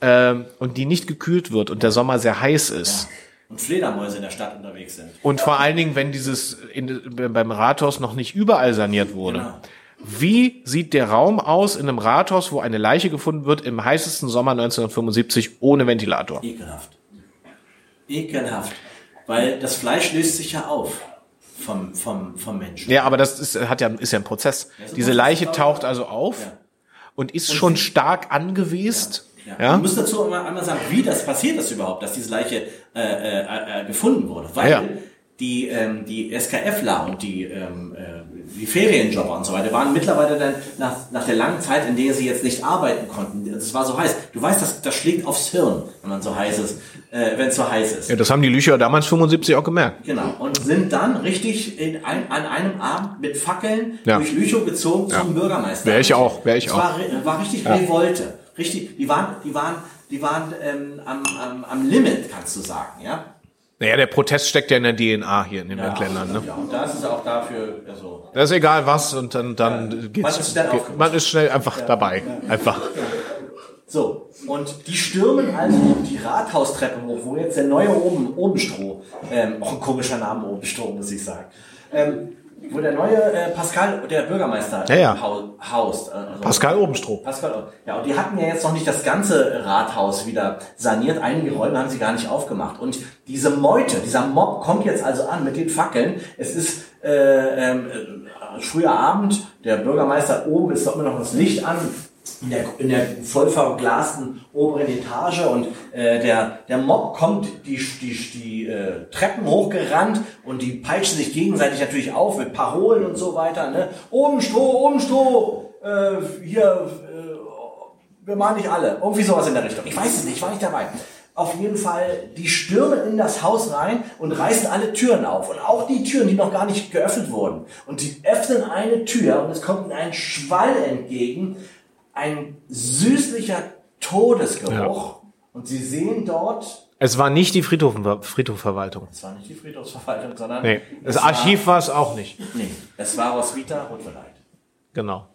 Ähm, und die nicht gekühlt wird und der Sommer sehr heiß ist. Und Fledermäuse in der Stadt unterwegs sind. Und vor allen Dingen, wenn dieses in, beim Rathaus noch nicht überall saniert wurde. Genau. Wie sieht der Raum aus in einem Rathaus, wo eine Leiche gefunden wird im heißesten Sommer 1975 ohne Ventilator? Ekelhaft. Ekelhaft. Weil das Fleisch löst sich ja auf vom, vom, vom Menschen. Ja, aber das ist, hat ja, ist ja ein Prozess. ein Diese Leiche taucht also auf Ja. und ist schon stark angewest. Ja. Ja. Man muss dazu einmal, einmal sagen, wie das passiert ist überhaupt, dass diese Leiche äh, äh, äh, gefunden wurde. Weil Ja. Die, ähm, die SKFler und die, ähm, äh, die Ferienjobber und so weiter waren mittlerweile dann nach, nach der langen Zeit, in der sie jetzt nicht arbeiten konnten, es war so heiß. Du weißt, das, das schlägt aufs Hirn, wenn man so heiß ist, äh, wenn es so heiß ist. Ja, das haben die Lücher damals 75 auch gemerkt. Genau. Und sind dann richtig in ein, an einem Abend mit Fackeln Ja. durch Lüchow gezogen zum Bürgermeister. Wär ich auch, wär ich das auch. War, war richtig Revolte. Richtig, die waren, die waren, die waren ähm, am, am, am Limit, kannst du sagen, ja? Naja, der Protest steckt ja in der DNA hier in den Ländern. Ne? Ja, und da ist es auch dafür, also, Das ist egal was und dann, dann geht's. Man ist schnell geht, man ist schnell einfach dabei. Einfach. So, und die stürmen also die Rathaustreppe hoch, wo jetzt der neue Oben, Obenstroh, ähm, auch ein komischer Name, Obenstroh, muss ich sagen, ähm, wo der neue äh, Pascal, der Bürgermeister, Ja, ja. hau- haust. äh, Also, Pascal Obenstroh. Pascal, ja, und die hatten ja jetzt noch nicht das ganze Rathaus wieder saniert. Einige Räume haben sie gar nicht aufgemacht. Und diese Meute, dieser Mob kommt jetzt also an mit den Fackeln. Es ist äh, ähm, äh, früher Abend, der Bürgermeister oben ist doch immer noch das Licht an. In der, in der voll verglasten oberen Etage und äh, der, der Mob kommt die, die, die äh, Treppen hochgerannt und die peitschen sich gegenseitig natürlich auf mit Parolen und so weiter. Ne? Oben Stroh, oben Stroh, äh, hier, äh, wir machen nicht alle. Irgendwie sowas in der Richtung. Ich weiß es nicht, ich war nicht dabei. Auf jeden Fall, die stürmen in das Haus rein und reißen alle Türen auf. Und auch die Türen, die noch gar nicht geöffnet wurden. Und die öffnen eine Tür und es kommt ihnen ein Schwall entgegen. Ein süßlicher Todesgeruch. Und sie sehen dort, Es war nicht die Friedhof, Friedhofverwaltung. es war nicht die Friedhofsverwaltung, sondern Nee, das Archiv war es auch nicht. Nee, es war Roswitha Rotverleit. Genau.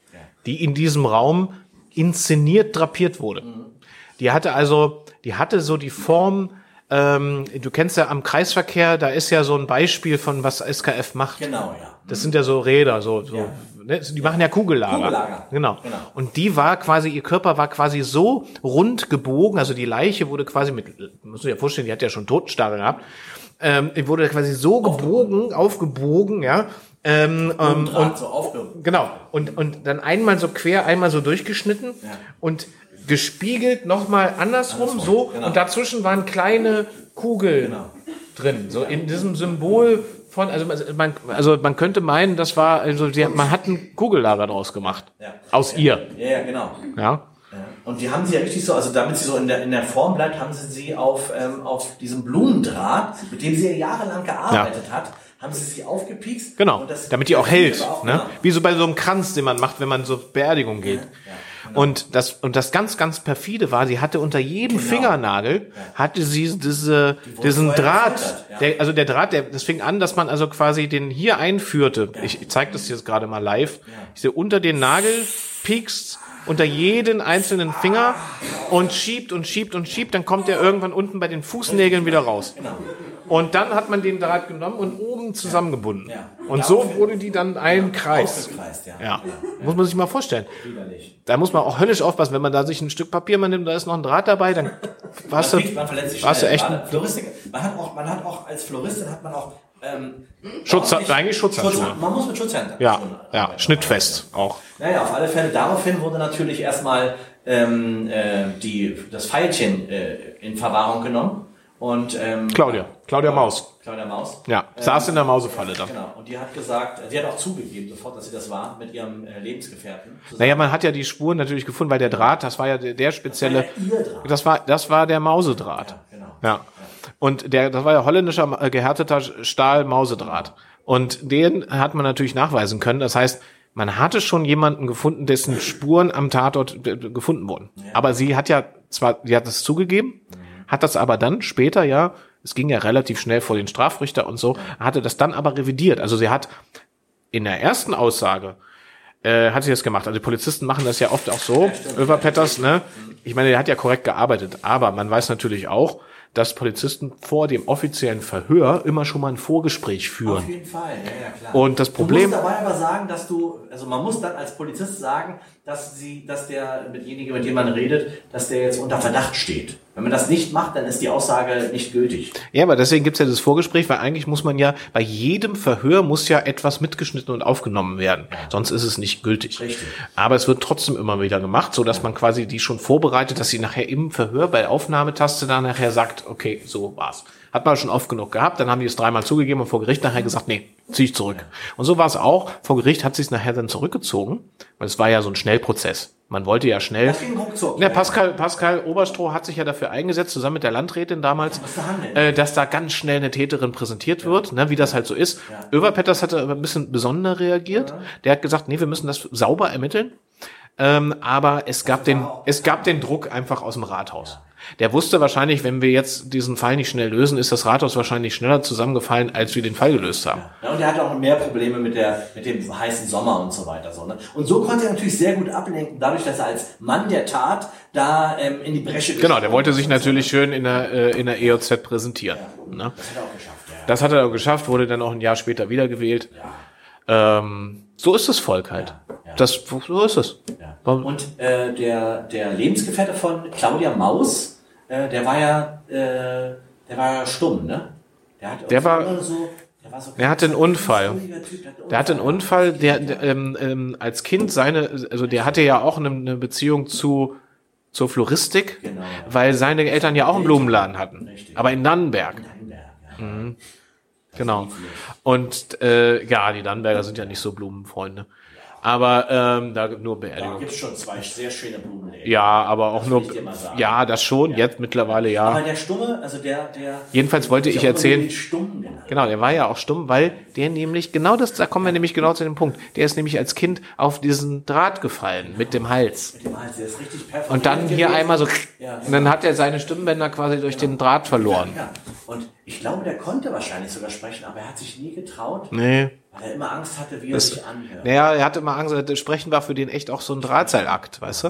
Die in diesem Raum inszeniert drapiert wurde. Die hatte also, die hatte so die Form, ähm, du kennst ja am Kreisverkehr, da ist ja so ein Beispiel von was SKF macht. Genau, ja. Das sind ja so Räder, so, so. Ja. Ne? Die machen ja Kugellager. Kugellager. Genau. Genau. Und die war quasi, ihr Körper war quasi so rund gebogen, also die Leiche wurde quasi mit, muss ich ja vorstellen, die hat ja schon Totenstarre gehabt, ähm, die wurde quasi so gebogen, aufgebogen, ja. Ähm, ähm, Und, so Genau. Und, und dann einmal so quer, einmal so durchgeschnitten Ja. und gespiegelt nochmal andersrum, Andersrum, so. genau. Und dazwischen waren kleine Kugeln Genau. drin. So in diesem Symbol von, also man, also man könnte meinen, das war, also die, man hat ein Kugellager draus gemacht. Ja. Aus ihr. Ja, ja, genau. Ja. Ja. Und die haben sie ja richtig so, also damit sie so in der, in der Form bleibt, haben sie sie auf, ähm, auf diesem Blumendraht, mit dem sie ja jahrelang gearbeitet hat, haben sie sie aufgepiekst. Genau. Und das- damit die auch hält. auch, ne? Wie so bei so einem Kranz, den man macht, wenn man so Beerdigung geht. Genau. Und das, und das ganz, ganz perfide war, sie hatte unter jedem Genau. Fingernaagel, hatte sie diese, diesen vorher Draht, ja. der, also der Draht, der, das fing an, dass man also quasi den hier einführte. Ich, ich zeige das jetzt gerade mal live. Ich sehe unter den Nagel piekst unter jeden einzelnen Finger und schiebt und schiebt und schiebt, dann kommt er irgendwann unten bei den Fußnägeln wieder raus. Genau. Und dann hat man den Draht genommen und oben zusammengebunden. Ja. Und so wurde die dann ein Kreis. Ja. Ja, muss man sich mal vorstellen. Da muss man auch höllisch aufpassen, wenn man da sich ein Stück Papier mal nimmt, da ist noch ein Draht dabei, dann warst du, Man, kriegt, man verletzt sich warst du echt man hat auch, man hat auch als Floristin hat man auch ähm, Schutz, ordentlich- eigentlich Schutzhandschuhe. Schutz- Man muss mit Schutzhandschuhen Ja, ja, schnittfest auch. Naja, auf alle Fälle. Daraufhin wurde natürlich erstmal ähm, äh, die, das Pfeilchen äh, in Verwahrung genommen. Und, ähm, Claudia, Claudia Maus. Claudia Maus. Ja, saß in der Mausefalle dann. Genau. Und die hat gesagt, sie hat auch zugegeben sofort, dass sie das war mit ihrem äh, Lebensgefährten. zusammen. Naja, man hat ja die Spuren natürlich gefunden, weil der Draht, das war ja der, der spezielle, Das war ja ihr Draht. das war, das war der Mausedraht. Ja, genau. Ja. Und der, das war ja holländischer äh, gehärteter Stahl-Mausedraht. Und den hat man natürlich nachweisen können. Das heißt, man hatte schon jemanden gefunden, dessen Spuren am Tatort äh, gefunden wurden. Aber sie hat ja zwar, sie hat es zugegeben, hat das aber dann später ja, es ging ja relativ schnell vor den Strafrichter und so, hatte das dann aber revidiert. Also sie hat in der ersten Aussage äh, hat sie das gemacht. Also die Polizisten machen das ja oft auch so. Överpetters, ne? Ich meine, der hat ja korrekt gearbeitet, aber man weiß natürlich auch, dass Polizisten vor dem offiziellen Verhör immer schon mal ein Vorgespräch führen. Auf jeden Fall, ja, ja, klar. Und das Problem- Du musst dabei aber sagen, dass du, also man muss dann als Polizist sagen, dass sie, dass der mitjenige, mit dem man redet, dass der jetzt unter Verdacht steht. Wenn man das nicht macht, dann ist die Aussage nicht gültig. Ja, aber deswegen gibt's ja das Vorgespräch, weil eigentlich muss man ja, bei jedem Verhör muss ja etwas mitgeschnitten und aufgenommen werden. Sonst ist es nicht gültig. Richtig. Aber es wird trotzdem immer wieder gemacht, so dass man quasi die schon vorbereitet, dass sie nachher im Verhör bei Aufnahmetaste dann nachher sagt, okay, so war's. Hat man schon oft genug gehabt, dann haben die es dreimal zugegeben und vor Gericht nachher gesagt, nee, zieh ich zurück. Und so war es auch. Vor Gericht hat sie es nachher dann zurückgezogen, weil es war ja so ein Schnellprozess. Man wollte ja schnell. Das ging ruckzuck. Ja, Pascal, Pascal Oberstroh hat sich ja dafür eingesetzt, zusammen mit der Landrätin damals, äh, dass da ganz schnell eine Täterin präsentiert wird, ne, wie das halt so ist. Överpetters hatte aber ein bisschen besonder reagiert. Der hat gesagt, nee, wir müssen das sauber ermitteln. Ähm, aber es gab den, es gab den Druck einfach aus dem Rathaus. Der wusste wahrscheinlich, wenn wir jetzt diesen Fall nicht schnell lösen, ist das Rathaus wahrscheinlich schneller zusammengefallen, als wir den Fall gelöst haben. Ja, und er hatte auch mehr Probleme mit, der, mit dem heißen Sommer und so weiter. So, ne? Und so konnte er natürlich sehr gut ablenken, dadurch, dass er als Mann der Tat da ähm, in die Bresche Genau, der wollte sich natürlich schön in der, äh, in der EOZ präsentieren. Ne? Das hat er auch geschafft, ja. Das hat er auch geschafft, wurde dann auch ein Jahr später wiedergewählt. Ähm, so ist das Volk halt. Das, so ist es. Ja. Und äh, der, der Lebensgefährte von Claudia Maus, äh, der war ja, äh, der war ja stumm, ne? Der, hat Der war- so, der war so Der hatte einen Unfall. Typ, der hat Der hatte einen Unfall, der, der ähm, ähm, als Kind seine, also der hatte ja auch eine, eine Beziehung zu zur Floristik, Genau. weil seine Eltern ja auch einen Blumenladen hatten, Richtig. aber in Dannenberg. Dannenberg, ja. Genau. Und äh, ja, die Dannenberger sind ja nicht so Blumenfreunde. Aber ähm, da nur Da Beerdigung. gibt's schon zwei sehr schöne Blumen. ey. Ja, aber auch nur. mal sagen. Ja, das schon. Jetzt mittlerweile ja. Aber der Stumme, also der, der. Jedenfalls wollte ich erzählen- Stumm. Genau, der war ja auch stumm, weil der nämlich, genau das, da kommen wir nämlich genau zu dem Punkt. Der ist nämlich als Kind auf diesen Draht gefallen mit dem Hals. Mit dem Hals, der ist richtig perfekt. Und dann hier einmal so, Ja. und dann hat er seine Stimmbänder quasi durch den Draht verloren. Ja. Und ich glaube, der konnte wahrscheinlich sogar sprechen, aber er hat sich nie getraut, Nee. weil er immer Angst hatte, wie er sich anhört. Naja, er hatte immer Angst, das Sprechen war für den echt auch so ein Drahtseilakt, weißt du?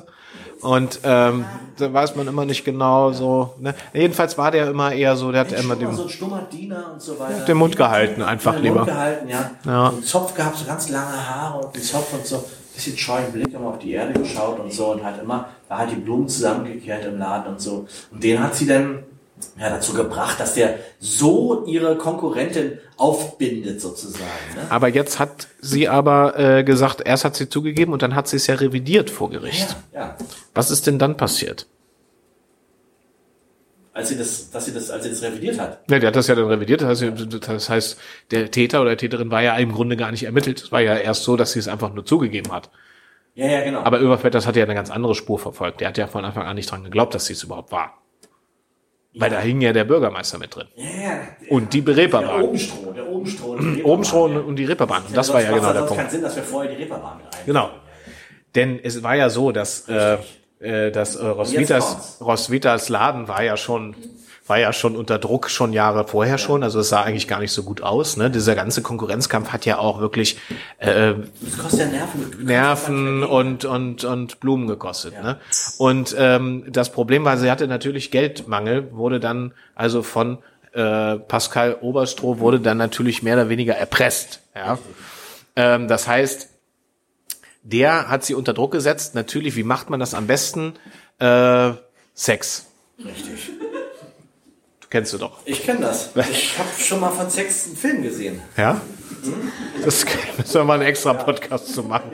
Und ähm, da weiß man immer nicht genau so. Ne? Jedenfalls war der immer eher so, der hat Ein immer den. so ein stummer Diener und so weiter. den Mund gehalten, einfach lieber. Gehalten, ja. Ja. Und Zopf gehabt, so ganz lange Haare und den Zopf und so. Bisschen scheuen Blick, immer auf die Erde geschaut und so und hat immer, da hat die Blumen zusammengekehrt im Laden und so. Und den hat sie dann ja, dazu gebracht, dass der so ihre Konkurrentin aufbindet sozusagen. Ne? Aber jetzt hat sie aber äh, gesagt, erst hat sie zugegeben und dann hat sie es ja revidiert vor Gericht. Ja, ja. Was ist denn dann passiert? Als sie das, dass sie das, als sie das revidiert hat. Ja, der hat das ja dann revidiert. Das heißt, das heißt, der Täter oder Täterin war ja im Grunde gar nicht ermittelt. Es war ja erst so, dass sie es einfach nur zugegeben hat. Ja, ja, genau. Aber Überfett, hat ja eine ganz andere Spur verfolgt. Der hat ja von Anfang an nicht dran geglaubt, dass sie es überhaupt war. Weil da hing ja der Bürgermeister mit drin. ja, ja, Und die der Bereeperbahn. Obenstrom, der Obenstrom. die Obenstrom Reeperbahn, und die Reeperbahn. ja. Das war ja genau der Punkt. keinen Sinn, dass wir vorher die Reeperbahn rein. Genau. Denn es war ja so, dass, äh, äh, dass äh, Roswitas. Roswitas Laden war ja schon war ja schon unter Druck schon Jahre vorher schon, also es sah eigentlich gar nicht so gut aus. Ne? Dieser ganze Konkurrenzkampf hat ja auch wirklich äh, Das kostet ja Nerven. Nerven und und und Blumen gekostet. Ne? Und ähm, das Problem war, sie hatte natürlich Geldmangel, wurde dann also von äh, Pascal Oberstroh wurde dann natürlich mehr oder weniger erpresst. Ja? Ähm, das heißt, der hat sie unter Druck gesetzt. Natürlich, wie macht man das am besten? Äh, Sex. Richtig. Du kennst du doch. Ich kenne das. Ich habe schon mal von Sex einen Film gesehen. Ja? Das müssen wir mal einen extra Podcast zu machen.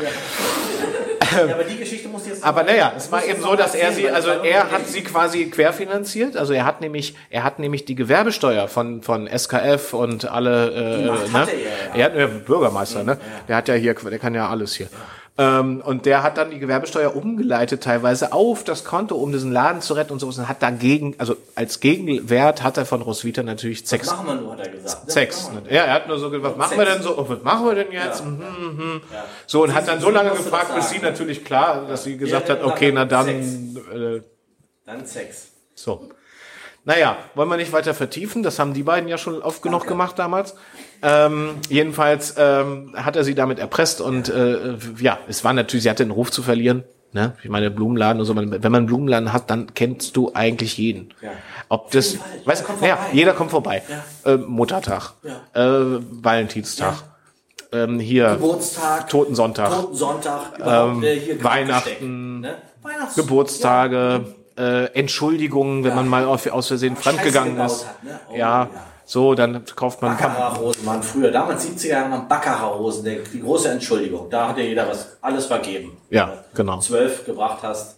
Ja, aber die Geschichte muss jetzt. Aber naja, es war eben so, dass er sie, also er hat sie quasi querfinanziert. Also er hat nämlich, er hat nämlich die Gewerbesteuer von von SKF und alle, äh, Macht ne? er, ja. Er hat äh, Bürgermeister, ne? Der hat ja hier, der kann ja alles hier. Ähm, und der hat dann die Gewerbesteuer umgeleitet teilweise auf das Konto, um diesen Laden zu retten und sowas. Und hat dagegen, also als Gegenwert hat er von Roswitha natürlich Sex. Machen wir nur, hat er gesagt. Sex. Ja, Ne? Ja, er hat nur so gesagt, was machen wir denn so? Oh, was machen wir denn jetzt? Ja. Mhm, mhm. So, und hat dann so Sie lange gefragt, bis sie natürlich klar, dass sie gesagt Ja, hat, okay, na dann, Sex. äh, Dann Sex. so. Naja, wollen wir nicht weiter vertiefen. Das haben die beiden ja schon oft genug gemacht damals. Ähm, jedenfalls ähm, hat er sie damit erpresst und äh, ja, es war natürlich, sie hatte den Ruf zu verlieren. Ne? Ich meine, Blumenladen und so. Wenn man einen Blumenladen hat, dann kennst du eigentlich jeden. Ja. Ob das, weißt, Jeder kommt ja, vorbei. jeder kommt vorbei. Ja. Äh, Muttertag, Ja. äh, Valentinstag, ähm, hier Geburtstag, Totensonntag, Totensonntag, Ähm, äh, Weihnachten, ne? Geburtstage, äh, Entschuldigungen, wenn Ja. man mal auf, aus Versehen fremdgegangen ist. hat, ne? Oh, ja, ja. So, dann kauft man Baccarat-Hosen waren früher, damals 70er Jahre waren Baccarat-Hosen, der- die große Entschuldigung. Da hat ja jeder was, alles vergeben. Ja, Wenn du genau. Zwölf gebracht hast,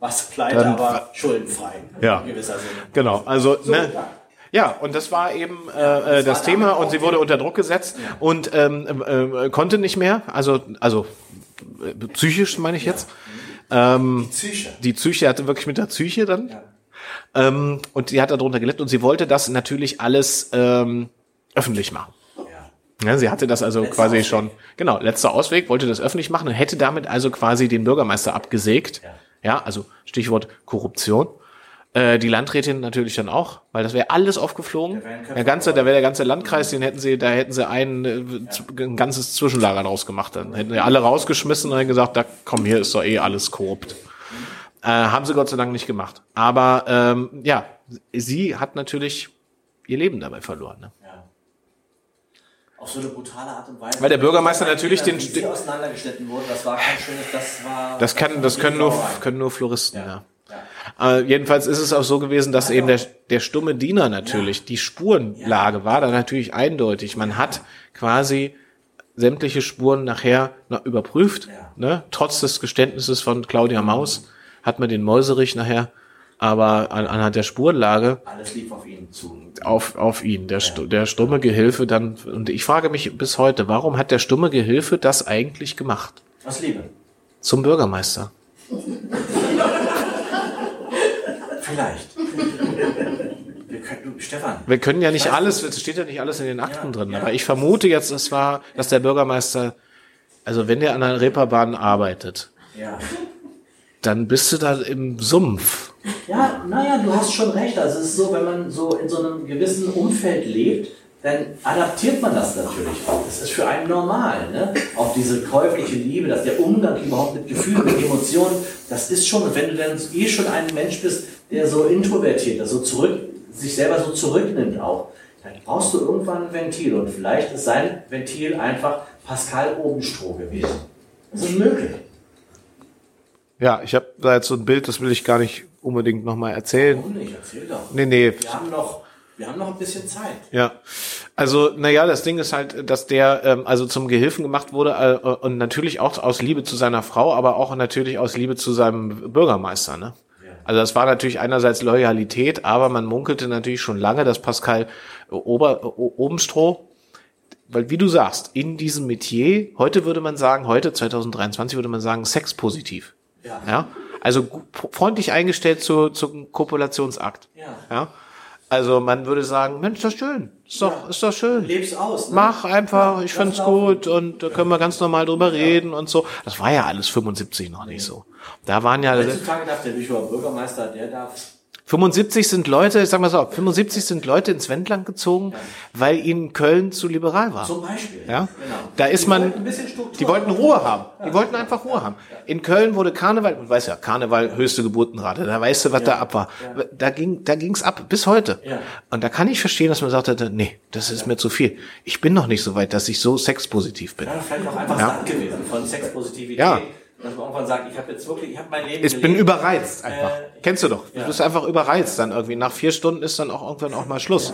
was pleite, Dann- aber schuldenfrei. Ja. Gewisser Sinne. Genau, also ne, ja. ja, und das war eben äh, äh, das war Thema und sie wurde unter Druck gesetzt und ähm, äh, konnte nicht mehr, also also psychisch meine ich jetzt. Ähm, Psyche. die Psyche hatte wirklich mit der Psyche dann. Ja. Ähm, und sie hat darunter gelitten und sie wollte das natürlich alles ähm, öffentlich machen. Ja. Ja, sie hatte das also Letzter quasi Ausweg. schon, genau, letzter Ausweg, wollte das öffentlich machen und hätte damit also quasi den Bürgermeister abgesägt. Ja. Ja, also Stichwort Korruption. Äh, die Landrätin natürlich dann auch, weil das wäre alles aufgeflogen. Köpfe Der ganze, da wäre der ganze Landkreis, den hätten sie, da hätten sie ein, äh, z- ein ganzes Zwischenlager draus gemacht. Dann hätten sie alle rausgeschmissen und gesagt, da komm, hier ist doch eh alles korrupt. Äh, haben sie Gott sei Dank nicht gemacht. Aber ähm, ja, sie hat natürlich ihr Leben dabei verloren. Ne? Ja. Auf so eine brutale Art und Weise. Weil der Bürgermeister natürlich den- Wie sie auseinandergeschnitten wurden, das war kein schönes, das war. Das kann, das können nur, können nur Floristen, ja. Ja. Äh, jedenfalls ist es auch so gewesen, dass eben der, der stumme Diener natürlich, die Spurenlage war da natürlich eindeutig. Man hat quasi sämtliche Spuren nachher noch überprüft, Ja. ne? trotz des Geständnisses von Claudia Maus hat man den Mäuserich nachher, aber an, anhand der Spurenlage Alles lief auf ihn zu. auf, auf ihn, der, stu- der stumme Gehilfe dann, und ich frage mich bis heute, warum hat der stumme Gehilfe das eigentlich gemacht? Aus Liebe. Zum Bürgermeister. Vielleicht. Wir können, du, Stefan. Wir können ja nicht alles, es steht ja nicht alles in den Akten Ja, drin, ja. aber ich vermute jetzt, es war, dass der Bürgermeister, also wenn der an einer Reeperbahn arbeitet, Ja. Dann bist du da im Sumpf. Ja, naja, du hast schon recht. Also es ist so, wenn man so in so einem gewissen Umfeld lebt, dann adaptiert man das natürlich auch. Das ist für einen normal. Ne? Auch diese käufliche Liebe, dass der Umgang überhaupt mit Gefühlen, mit Emotionen, das ist schon, wenn du dann eh schon ein Mensch bist, der so introvertiert, der zurück, sich selber so zurücknimmt auch, dann brauchst du irgendwann ein Ventil. Und vielleicht ist sein Ventil einfach Pascal Obenstroh gewesen. Das ist möglich. Ja, ich habe da jetzt so ein Bild, das will ich gar nicht unbedingt nochmal erzählen. Warum nicht? Erzähl doch. Nee, nee, Wir haben noch, wir haben noch ein bisschen Zeit. Ja, also naja, das Ding ist halt, dass der ähm, also zum Gehilfen gemacht wurde äh, und natürlich auch aus Liebe zu seiner Frau, aber auch natürlich aus Liebe zu seinem Bürgermeister. Ne? Ja. Also das war natürlich einerseits Loyalität, aber man munkelte natürlich schon lange, dass Pascal Ober, O- Obenstroh, weil wie du sagst, in diesem Metier, heute würde man sagen, heute 2023 würde man sagen, sexpositiv. Ja. Ja, also freundlich eingestellt zu, zum Kopulationsakt. Ja. Ja. Also man würde sagen, Mensch, das ist schön. Ist doch, Ja. ist doch schön. Leb's aus. Ne? Mach einfach, ich lass find's laufen. gut und da können wir ganz normal drüber reden und so. Das war ja alles 75 noch nicht so. Da waren ja, Heutzutage darf der Bücherer Bürgermeister, der darf. 75 sind Leute, ich sag mal so, 75 sind Leute ins Wendland gezogen, weil ihnen Köln zu liberal war. Zum Beispiel. Ja, Genau. da ist Die man, wollten die wollten Ruhe haben. Die wollten einfach Ruhe haben. In Köln wurde Karneval, du weißt ja, Karneval höchste Geburtenrate, da weißt du, was da ab war. Da ging, da ging's ab, bis heute. Ja. Und da kann ich verstehen, dass man sagt, hätte, nee, das ist mir zu viel. Ich bin noch nicht so weit, dass ich so sexpositiv bin. Ja, vielleicht auch einfach Ja. satt gewesen von Sexpositivität. Ja. Dass man irgendwann sagt, ich habe jetzt wirklich, ich habe mein Leben Ich bin gelebt. überreizt einfach. Äh, Kennst du doch. Du ja. bist einfach überreizt dann irgendwie. Nach vier Stunden ist dann auch irgendwann auch mal Schluss.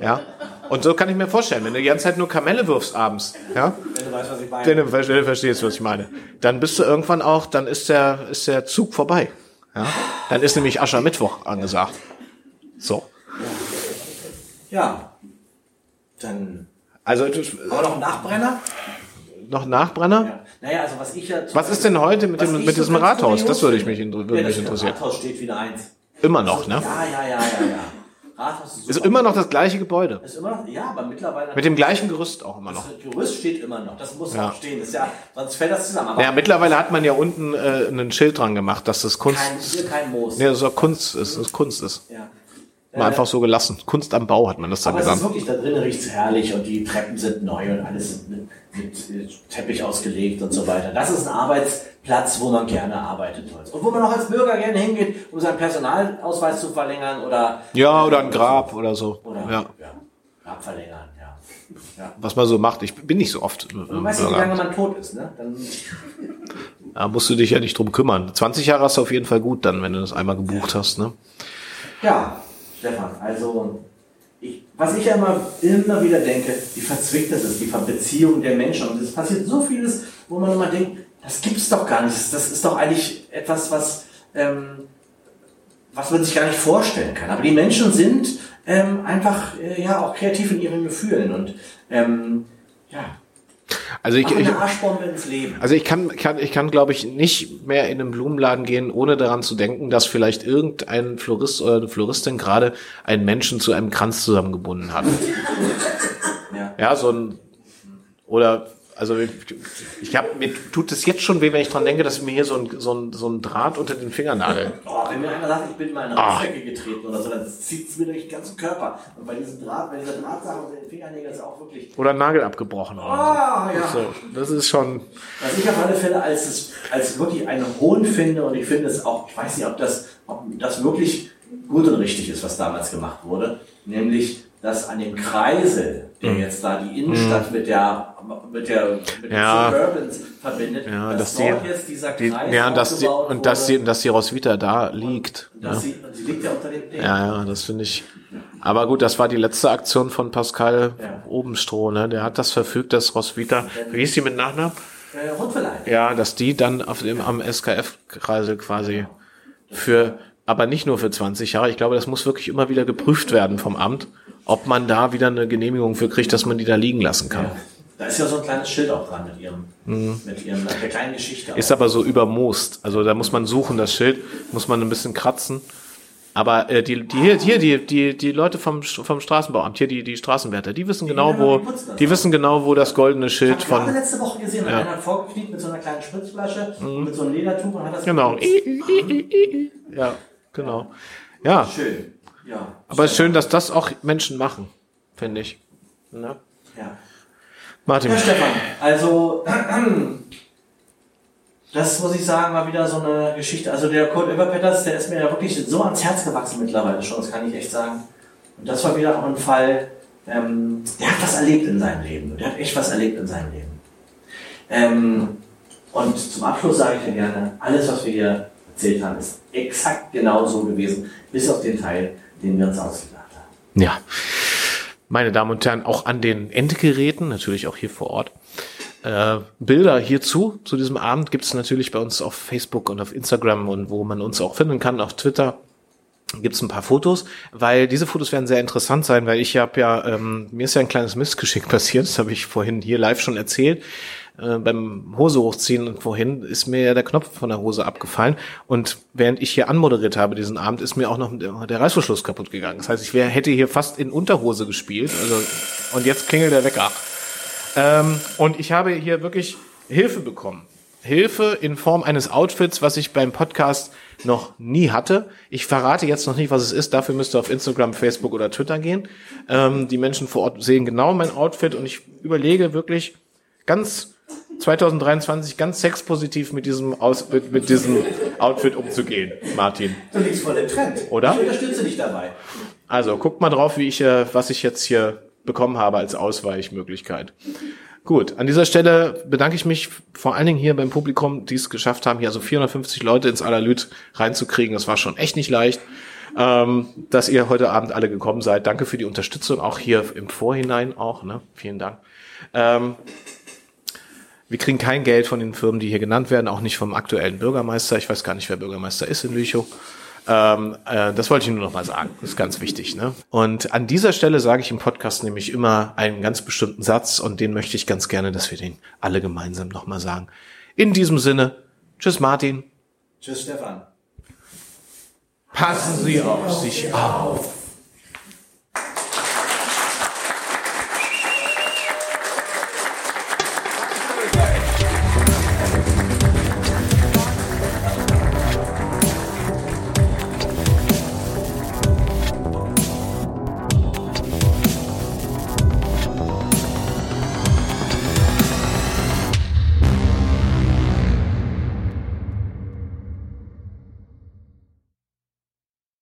Ja. Und so kann ich mir vorstellen, wenn du die ganze Zeit nur Kamelle wirfst abends, ja, Wenn du weißt, was ich meine. Denn du verste- verstehst, was ich meine. Dann bist du irgendwann auch, dann ist der, ist der Zug vorbei. Ja? Dann ist nämlich Aschermittwoch angesagt. So. Ja. Dann Also du- wir noch einen Nachbrenner. Noch Nachbrenner? Ja. Naja, also was ich ja. Was ist denn heute mit dem mit diesem Rathaus? Das würde ich mich, würde ja, mich interessieren. Rathaus steht wieder eins. Immer noch, ne? Ja, ja, ja, ja, ja. Rathaus ist, Ist immer noch das gleiche Gebäude. Ist immer noch, ja, aber mittlerweile. Mit dem gleichen Gerüst auch immer noch. Das Gerüst steht immer noch. Das muss Ja. auch stehen. Das ist ja, sonst fällt das zusammen. Aber Ja, mittlerweile hat man ja unten äh, ein Schild dran gemacht, dass das Kunst, kein, hier kein Moos. nee, das ist auch Kunst ist, das Kunst ist. Ja. Mal einfach so gelassen. Kunst am Bau hat man das dann Aber es ist wirklich, da drinnen riecht's herrlich und die Treppen sind neu und alles ist mit, mit Teppich ausgelegt und so weiter. Das ist ein Arbeitsplatz, wo man gerne arbeitet. Und wo man auch als Bürger gerne hingeht, um seinen Personalausweis zu verlängern oder, Ja, oder ein Grab oder so. oder Ja. ja, Grab verlängern, ja. ja. Was man so macht. Ich bin nicht so oft im Du weißt ja, wie lange man tot ist, ne? Dann, Da musst du dich ja nicht drum kümmern. 20 Jahre hast du auf jeden Fall gut dann, wenn du das einmal gebucht hast. Ne? ja, Stefan, also ich, was ich immer, immer wieder denke, wie verzwickt das ist, die Beziehung der Menschen. Und es passiert so vieles, wo man immer denkt, das gibt's doch gar nicht. Das, das ist doch eigentlich etwas, was, ähm, was man sich gar nicht vorstellen kann. Aber die Menschen sind ähm, einfach äh, ja auch kreativ in ihren Gefühlen und ähm, ja, Also ich, machen ich, eine Arschbombe ins Leben. also ich kann, kann, ich kann, glaube ich, nicht mehr in einen Blumenladen gehen, ohne daran zu denken, dass vielleicht irgendein Florist oder eine Floristin gerade einen Menschen zu einem Kranz zusammengebunden hat. Ja. Ja, so ein oder also ich, ich habe mir tut es jetzt schon weh, wenn ich dran denke, dass mir hier so ein, so ein, so ein Draht unter den Fingernagel. Oh, wenn mir einer sagt, ich bin mal in eine Ah. Rauchecke getreten oder so, dann zieht es mir durch den ganzen Körper. Und bei diesem Draht, bei dieser Drahtsache unter den Fingernägeln ist auch wirklich. Oder Nagel abgebrochen. Oder Ah, ja. so. das ist schon. Was ich auf alle Fälle als, als wirklich einen Hohn finde und ich finde es auch, ich weiß nicht, ob das, ob das wirklich gut und richtig ist, was damals gemacht wurde, nämlich, dass an dem Kreisel, der Mhm. jetzt da die Innenstadt mit der, mit der, mit Ja. Suburbans verbindet, Ja, dass dass die, dort jetzt dieser die Kreis ja, dass die, und dass die, dass die Roswitha da liegt. und dass Ja. sie, sie liegt ja unter dem Ding. Ja, ja, das finde ich. Aber gut, das war die letzte Aktion von Pascal Ja. Obenstroh, ne? Der hat das verfügt, dass Roswitha, wie hieß die mit Nachnamen? Äh. Ja, dass die dann auf dem, am SKF-Kreisel quasi für, aber nicht nur für 20 Jahre. Ich glaube, das muss wirklich immer wieder geprüft werden vom Amt, ob man da wieder eine Genehmigung für kriegt, dass man die da liegen lassen kann. Ja. Da ist ja so ein kleines Schild auch dran mit ihrem, mit ihrem, mit der kleinen Geschichte. Mhm. Ist aber so übermoost. Also da muss man suchen, das Schild, muss man ein bisschen kratzen. Aber äh, die, die hier, hier die, die, die Leute vom, vom Straßenbauamt, hier die, die Straßenwärter, die wissen genau, ja, wo, die die wissen genau, wo das goldene ich Schild habe gerade von, letzte Woche gesehen, da Ja. hat einer vorgekniet mit so einer kleinen Spritzflasche und mit so einem Ledertuch und hat das genau, ja, genau, ja. Schön. Ja. Aber es ist schön, dass das auch Menschen machen, finde ich. Ne? Ja. Martin, Ja, Stefan, also das muss ich sagen, war wieder so eine Geschichte. Also der Kurt Überpetters, der ist mir ja wirklich so ans Herz gewachsen mittlerweile schon, das kann ich echt sagen. Und das war wieder auch ein Fall, ähm, der hat was erlebt in seinem Leben. Der hat echt was erlebt in seinem Leben. Ähm, und zum Abschluss sage ich dir gerne, alles, was wir hier erzählt haben, ist exakt genau so gewesen, bis auf den Teil, den wir uns ausgedacht haben. Ja. Meine Damen und Herren, auch an den Endgeräten, natürlich auch hier vor Ort. Äh, Bilder hierzu, zu diesem Abend, gibt es natürlich bei uns auf Facebook und auf Instagram und wo man uns auch finden kann, auf Twitter gibt es ein paar Fotos, weil diese Fotos werden sehr interessant sein, weil ich habe ja, ähm, mir ist ja ein kleines Missgeschick passiert, das habe ich vorhin hier live schon erzählt. Äh, beim Hose hochziehen und vorhin ist mir ja der Knopf von der Hose abgefallen und während ich hier anmoderiert habe diesen Abend, ist mir auch noch der Reißverschluss kaputt gegangen. Das heißt, ich wär, hätte hier fast in Unterhose gespielt also, und jetzt klingelt der Wecker. Ähm, und ich habe hier wirklich Hilfe bekommen. Hilfe in Form eines Outfits, was ich beim Podcast noch nie hatte. Ich verrate jetzt noch nicht, was es ist. Dafür müsst ihr auf Instagram, Facebook oder Twitter gehen. Ähm, die Menschen vor Ort sehen genau mein Outfit und ich überlege wirklich ganz 2023 ganz sexpositiv mit diesem, Aus mit, mit diesem Outfit umzugehen, Martin. Du liegst voll im Trend. Oder? Ich unterstütze dich dabei. Also guckt mal drauf, wie ich, äh, was ich jetzt hier bekommen habe als Ausweichmöglichkeit. Gut, an dieser Stelle bedanke ich mich vor allen Dingen hier beim Publikum, die es geschafft haben, hier also 450 Leute ins Allerlüt reinzukriegen. Das war schon echt nicht leicht, ähm, dass ihr heute Abend alle gekommen seid. Danke für die Unterstützung, auch hier im Vorhinein auch. Ne? Vielen Dank. Ähm, wir kriegen kein Geld von den Firmen, die hier genannt werden, auch nicht vom aktuellen Bürgermeister. Ich weiß gar nicht, wer Bürgermeister ist in Lüchow. Ähm, äh, das wollte ich nur noch mal sagen. Das ist ganz wichtig. Ne? Und an dieser Stelle sage ich im Podcast nämlich immer einen ganz bestimmten Satz und den möchte ich ganz gerne, dass wir den alle gemeinsam noch mal sagen. In diesem Sinne, tschüss Martin. Tschüss, Stefan. Passen Sie auf sich auf.